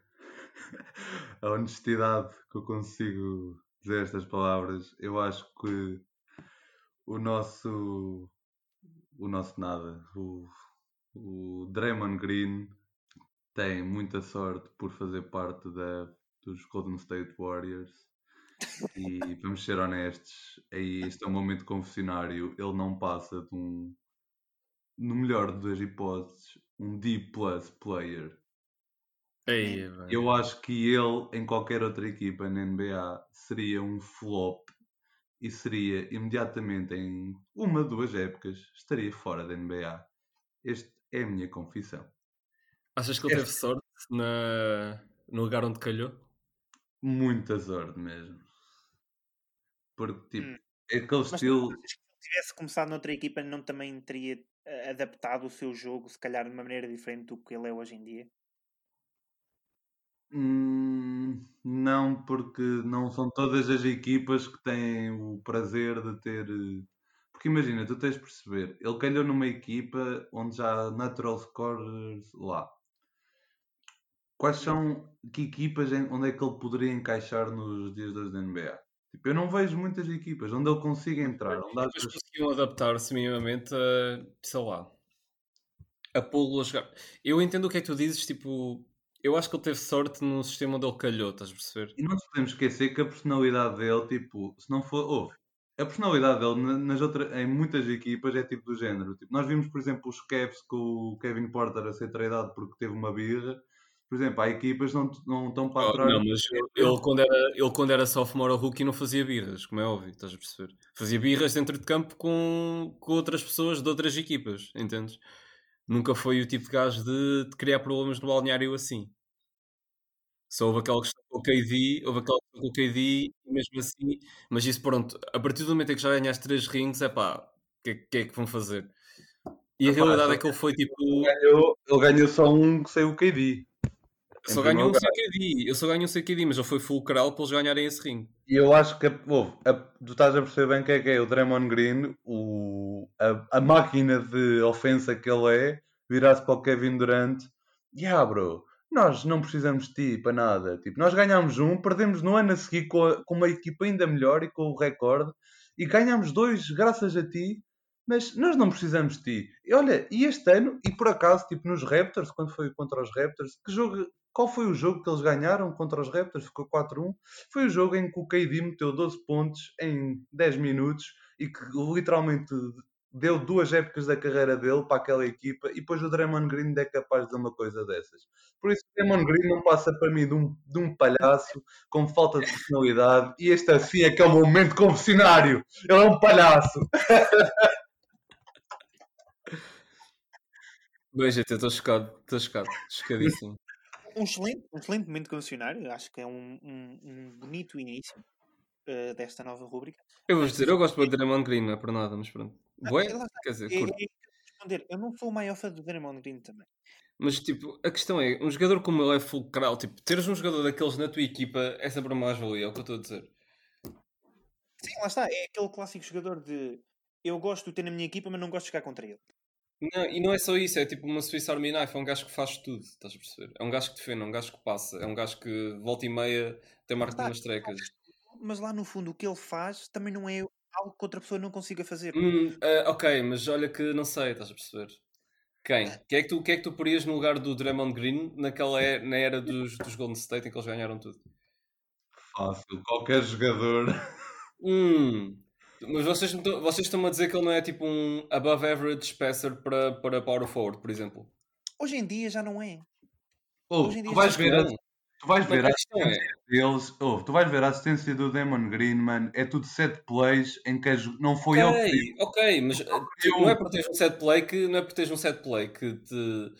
a honestidade que eu consigo dizer estas palavras, eu acho que o nosso o nosso nada, o, o Draymond Green tem muita sorte por fazer parte da, dos Golden State Warriors. E vamos ser honestos, aí este é um momento confessionário. Ele não passa de um, no melhor das hipóteses, um D plus player. Eu acho que ele, em qualquer outra equipa na NBA, seria um flop e seria imediatamente em uma, duas épocas, estaria fora da NBA. Esta é a minha confissão. Achas que ele teve sorte na... no lugar onde calhou? Muita sorte mesmo. Porque, tipo, Hum. é aquele Mas estilo. se ele tivesse começado noutra equipa, não também teria eh, adaptado o seu jogo, se calhar de uma maneira diferente do que ele é hoje em dia? Hum, não, porque não são todas as equipas que têm o prazer de ter. eh, Porque imagina, tu tens de perceber, ele calhou numa equipa onde já há natural scorers lá. Quais são. que equipas em- onde é que ele poderia encaixar nos dias da NBA. Tipo, eu não vejo muitas equipas onde ele consiga entrar. Onde Depois achas- conseguiam adaptar-se minimamente a, sei lá, a pô-lo a jogar. Eu entendo o que é que tu dizes, tipo, eu acho que ele teve sorte no sistema onde ele calhou, estás a perceber? E não nos podemos esquecer que a personalidade dele, tipo, se não for. Houve. A personalidade dele na- nas outras, em muitas equipas é tipo do género. Tipo, nós vimos, por exemplo, os Cavs com o Kevin Porter a ser tradado porque teve uma birra. Por exemplo, há equipas que não, não estão para Oh, trás. não, mas ele quando, era, ele quando era sophomore ou rookie não fazia birras, como é óbvio, estás a perceber? Fazia birras dentro de campo com, com outras pessoas de outras equipas, entendes? Nunca foi o tipo de gajo de, de criar problemas no balneário assim. Só houve aquela questão com o KD, houve aquela questão com o KD, mesmo assim, mas isso pronto, a partir do momento em que já ganhaste três rings, é pá, o que, que é que vão fazer? E a realidade é que ele foi tipo. Ganhou- ele ganhou só um sem o KD. Só em ganhou um. CKD, eu só ganho um CKD, mas ele foi fulcral para eles ganharem esse ring. E eu acho que houve, a- tu estás a perceber bem o que é que é o Draymond Green, o, a, a máquina de ofensa que ele é, virar-se para o Kevin Durant. Yeah, bro, nós não precisamos de ti para nada. Tipo, nós ganhámos um, perdemos no ano a seguir com, a- com uma equipa ainda melhor e com o recorde, e ganhámos dois graças a ti. Mas nós não precisamos de ti. E olha, e este ano, e por acaso, tipo nos Raptors, quando foi contra os Raptors, que jogo, qual foi o jogo que eles ganharam contra os Raptors? Ficou 4-1. Foi o jogo em que o KD meteu 12 pontos em 10 minutos e que literalmente deu duas épocas da carreira dele para aquela equipa e depois o Draymond Green é capaz de uma coisa dessas. Por isso o Draymond Green não passa para mim de um, de um palhaço com falta de personalidade e este assim é que é o momento confessionário. Ele é um palhaço. Bem, gente, eu estou chocado, estou chocado, chocadíssimo. Um excelente, um excelente momento condicionário. Acho que é um, um- um bonito início eh, desta nova rúbrica. Eu vou dizer, eu gosto muito de Draymond Green, não é por nada, mas pronto. Ah, lá está. quer dizer, É- curto. é eu não sou o maior fã do Draymond Green também. Mas tipo, a questão é, um jogador como ele é fulcral, tipo, teres um jogador daqueles na tua equipa é sempre mais valia, é o que eu estou a dizer. Sim, lá está. É aquele clássico jogador de eu gosto de ter na minha equipa, mas não gosto de jogar contra ele. Não, e não é só isso, é tipo uma Swiss Army Knife, é um gajo que faz tudo, estás a perceber? É um gajo que defende, é um gajo que passa, é um gajo que volta e meia tem marca de Tá. umas trecas. Mas lá no fundo o que ele faz também não é algo que outra pessoa não consiga fazer. Hum, ah, ok, mas olha que não sei, estás a perceber? Quem? Quem é que tu, quem é que tu porias no lugar do Draymond Green naquela é- na era dos, dos Golden State em que eles ganharam tudo? Fácil, qualquer jogador. Hum, mas vocês, me tão- vocês estão-me a dizer que ele não é tipo um above average passer para, para power forward, por exemplo? Hoje em dia já não é. Oh, Hoje em tu dia vais já ver, Não. a, tu vais ver a a questão é, deles, oh, tu vais ver a assistência do Damon Green, mano, é tudo set plays em que não foi ele que ok, ok, mas uh, tipo, não é por teres um set play que não é por teres um set play que te,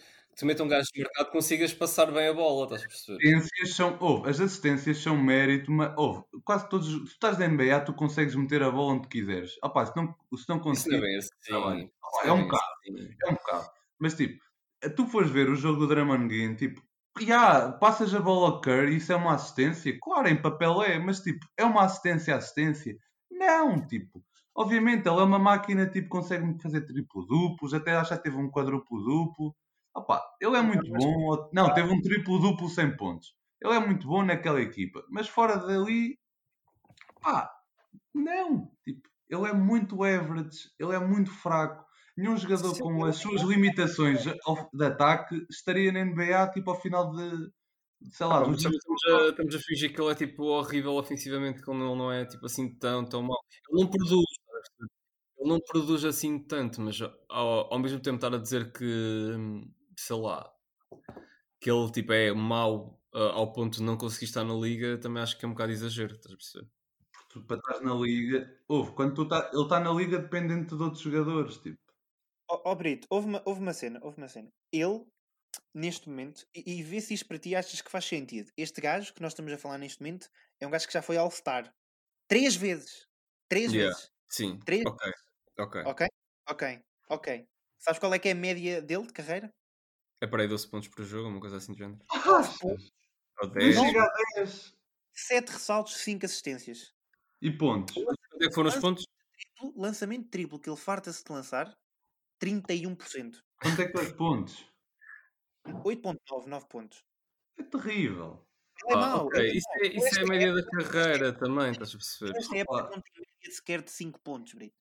meta um gajo de mercado consigas passar bem a bola, estás a perceber? assistências são, oh, as assistências são mérito, mas oh, quase todos, se tu estás na NBA, tu consegues meter a bola onde quiseres. Opá, se não, se não Isso não é assim. trabalho. É um bem bocado. assim. é um bocado. Mas tipo, tu fores ver o jogo do Draymond Green, tipo, já, passas a bola ao Curry, isso é uma assistência? Claro, em papel é, mas tipo, é uma assistência assistência? Não, tipo, obviamente ele é uma máquina, tipo, consegue fazer triplo-duplos, até acho que teve um quadruplo-duplo. Opa, ele é muito mas- bom, não, teve um triplo-duplo sem pontos. Ele é muito bom naquela equipa, mas fora dali, pá, não, tipo, ele é muito average, ele é muito fraco. Nenhum jogador com as é suas limitações ao- de ataque estaria na NBA tipo ao final de, sei lá, Ah, estamos, a, estamos a fingir que ele é tipo horrível ofensivamente quando ele não é tipo assim tão, tão mau. Ele não produz, ele não produz assim tanto, mas ao, ao mesmo tempo estar a dizer que hum, sei lá que ele tipo é mau ah, ao ponto de não conseguir estar na liga, também acho que é um bocado exagero, estás a perceber? tu, para estar na liga. Ouve, quando tu tá, ele está na liga dependente de outros jogadores, tipo. Ó ó, Brito, houve uma, houve uma cena, houve uma cena. Ele, neste momento, e, e vê se isto para ti achas que faz sentido. Este gajo que nós estamos a falar neste momento é um gajo que já foi All-Star. Três vezes. Três Yeah. vezes. Sim, Três ok, ok. Ok? Ok. Ok. Sabes qual é que é a média dele de carreira? É para aí 12 pontos por jogo, uma coisa assim de género. Ou Não 10. chega a 10. Sete ressaltos, cinco assistências. E pontos. Quanto é que foram os pontos? Triplo- Lançamento triplo que ele farta-se de lançar, 31%. Quanto é que é os pontos? 8.9, 9 pontos. É terrível. É Ah, mau. ok, ele é Isso mau. é, isso é a esta média da época- carreira também, estás a perceber? Esta época Opa. não tem média sequer de 5 pontos, Brito.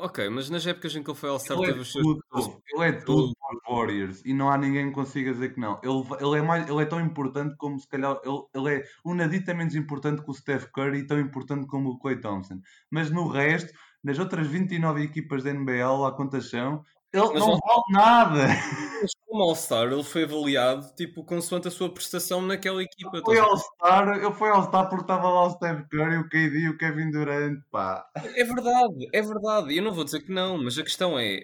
Ok, mas nas épocas em que ele foi All-Star Ele é teve os seus tudo, 14 ele é tudo para os Warriors e não há ninguém que consiga dizer que não. Ele, ele, é, mais, ele é tão importante como se calhar. Ele, ele é nadita menos importante que o Steph Curry e tão importante como o Clay Thompson. Mas no resto, nas outras 29 equipas da NBA, lá quantas são, ele Mas não não- vale nada. Mas como All-Star, ele foi avaliado tipo, consoante a sua prestação naquela equipa. Foi estás a All-Star, ele foi All-Star porque estava lá o Steph Curry, o KD e o Kevin Durant, pá. É verdade, é verdade. Eu não vou dizer que não, mas a questão é: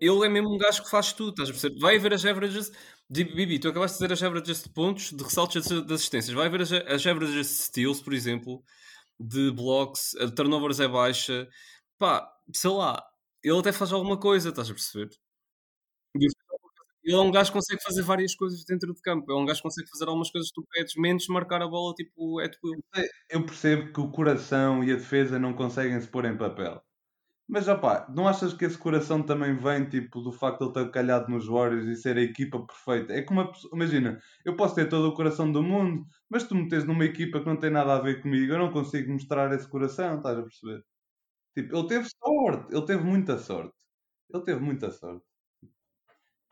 ele é mesmo um gajo que faz tudo, estás a perceber? Vai ver as averages. de- Bibi, tu acabaste de dizer as averages de pontos, de ressaltos de assistências. Vai ver as, as averages de steals, por exemplo, de blocks, a de turnovers é baixa. Pá, sei lá, ele até faz alguma coisa, estás a perceber? Ele é um gajo que consegue fazer várias coisas dentro de campo. É um gajo que consegue fazer algumas coisas que tu pedes, menos marcar a bola tipo é will. Eu percebo que o coração e a defesa não conseguem se pôr em papel. Mas, opá, não achas que esse coração também vem, tipo, do facto de ele estar calhado nos Warriors e ser a equipa perfeita? É como. Imagina, eu posso ter todo o coração do mundo, mas tu metes numa equipa que não tem nada a ver comigo, eu não consigo mostrar esse coração, estás a perceber? Tipo, ele teve sorte, ele teve muita sorte. Ele teve muita sorte.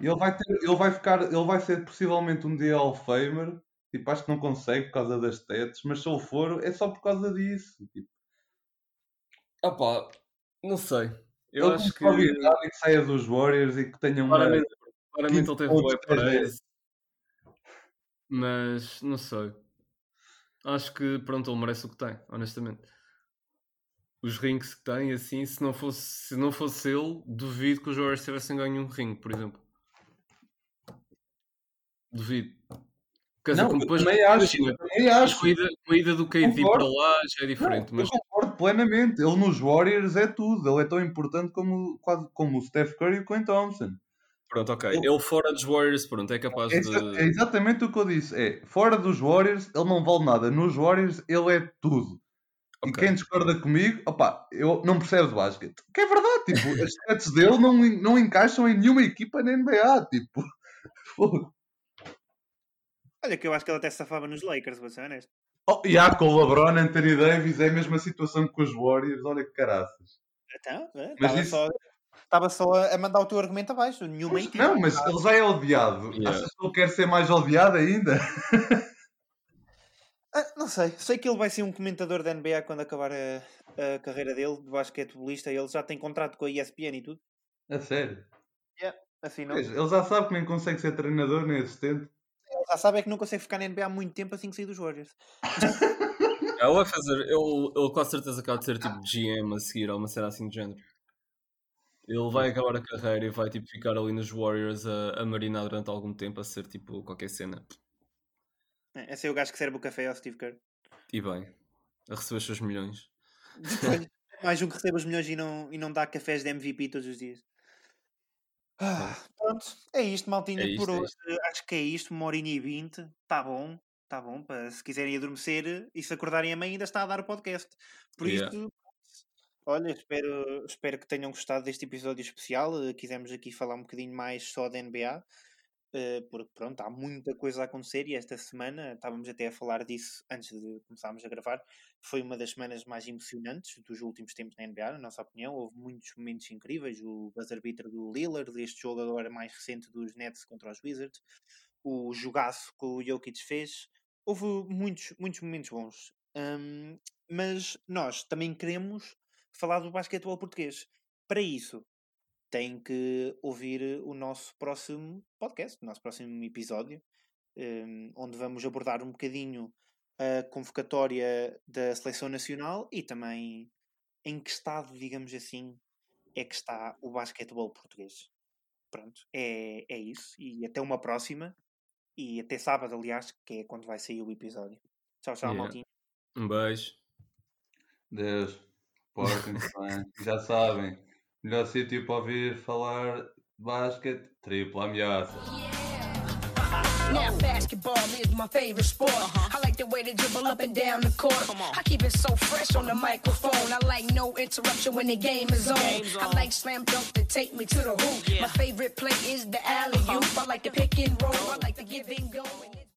Ele vai ter, ele vai ficar, ele vai ser possivelmente um dia Hall of Famer. Tipo, acho que não consegue por causa das tetas, mas se ele for, é só por causa disso. Tipo, pá, não sei. Eu ele acho que. que saia dos Warriors e que tenha uma. Claramente, claramente ele teve 15 boa praise. Mas não sei. Acho que pronto, ele merece o que tem, honestamente. Os rings que tem, assim, se não fosse, se não fosse ele, duvido que os Warriors tivessem ganho um ring, por exemplo. Duvido. Quer dizer, Não, depois, também acho, imagina, eu também acho. com a ida, com a ida do KD para lá já é diferente. Não, mas Eu concordo plenamente. Ele nos Warriors é tudo. Ele é tão importante como, quase, como o Steph Curry e o Clay Thompson. pronto, ok. ele- Ele fora dos Warriors, pronto, é capaz É, de. é exatamente o que eu disse. É, fora dos Warriors, ele não vale nada. Nos Warriors, ele é tudo. E Ok. quem discorda comigo, opá, eu não percebe de basquete. Que é verdade, tipo, as stats dele não, não encaixam em nenhuma equipa na NBA. Tipo, fogo. Olha, que eu acho que ele até se safava nos Lakers, vou ser honesto. Oh, e há com o LeBron, Anthony Davis, é a mesma situação que com os Warriors. Olha que caraças. Então, Mas estava isso- só, estava só a mandar o teu argumento abaixo. Nenhuma equipa. Não, mas ele já é odiado. Yeah. Achas que ele quer ser mais odiado ainda? Ah, não sei. Sei que ele vai ser um comentador da NBA quando acabar a, a carreira dele de basquetebolista. Ele já tem contrato com a ESPN e tudo. A sério. Assim não. Pois, ele já sabe que nem consegue ser treinador nem assistente. Já sabe é que não consegue ficar na NBA há muito tempo assim que sair dos Warriors. Ele vai fazer, ele, ele com certeza acaba de ser tipo GM a seguir, ou uma cena assim de género. Ele vai acabar a carreira e vai tipo ficar ali nos Warriors a, a marinar durante algum tempo a ser tipo qualquer cena. É, Esse é o gajo que serve o café ao Steve Kerr. E bem, a receber os seus milhões. Mais um que recebe os milhões e não, e não dá cafés de MVP todos os dias. Ah, pronto, é isto, maltinha, É isto, por é hoje. Acho que é isto, uma horinha e vinte. Está bom, está bom. Para, se quiserem adormecer e se acordarem a mãe, ainda está a dar o podcast. Por Yeah. isto, olha, espero, espero que tenham gostado deste episódio especial. Eh, Quisemos aqui falar um bocadinho mais só da NBA. Eh, porque pronto, há muita coisa a acontecer e esta semana estávamos até a falar disso antes de começarmos a gravar. Foi uma das semanas mais emocionantes dos últimos tempos na NBA, na nossa opinião. Houve muitos momentos incríveis. O buzzer beater do Lillard, este jogo agora mais recente dos Nets contra os Wizards, o jogaço que o Jokic fez. Houve muitos, muitos momentos bons. Hum, mas nós também queremos falar do basquetebol português. Para isso, tem que ouvir o nosso próximo podcast, o nosso próximo episódio, hum, onde vamos abordar um bocadinho a convocatória da seleção nacional e também em que estado, digamos assim, é que está o basquetebol português. Pronto, é, é isso. E até uma próxima. E até sábado, aliás, que é quando vai sair o episódio. Tchau, tchau, Yeah. maltinho. Um beijo. Deus, portem-se bem. Já sabem, melhor sítio para ouvir falar de basquete, tripla ameaça. Now basketball is my favorite sport. I like the way they dribble up and down the court. I keep it so fresh on the microphone. I like no interruption when the game is on. I like slam dunk to take me to the hoop. My favorite play is the alley oop. I like the pick and roll. I like the give and go.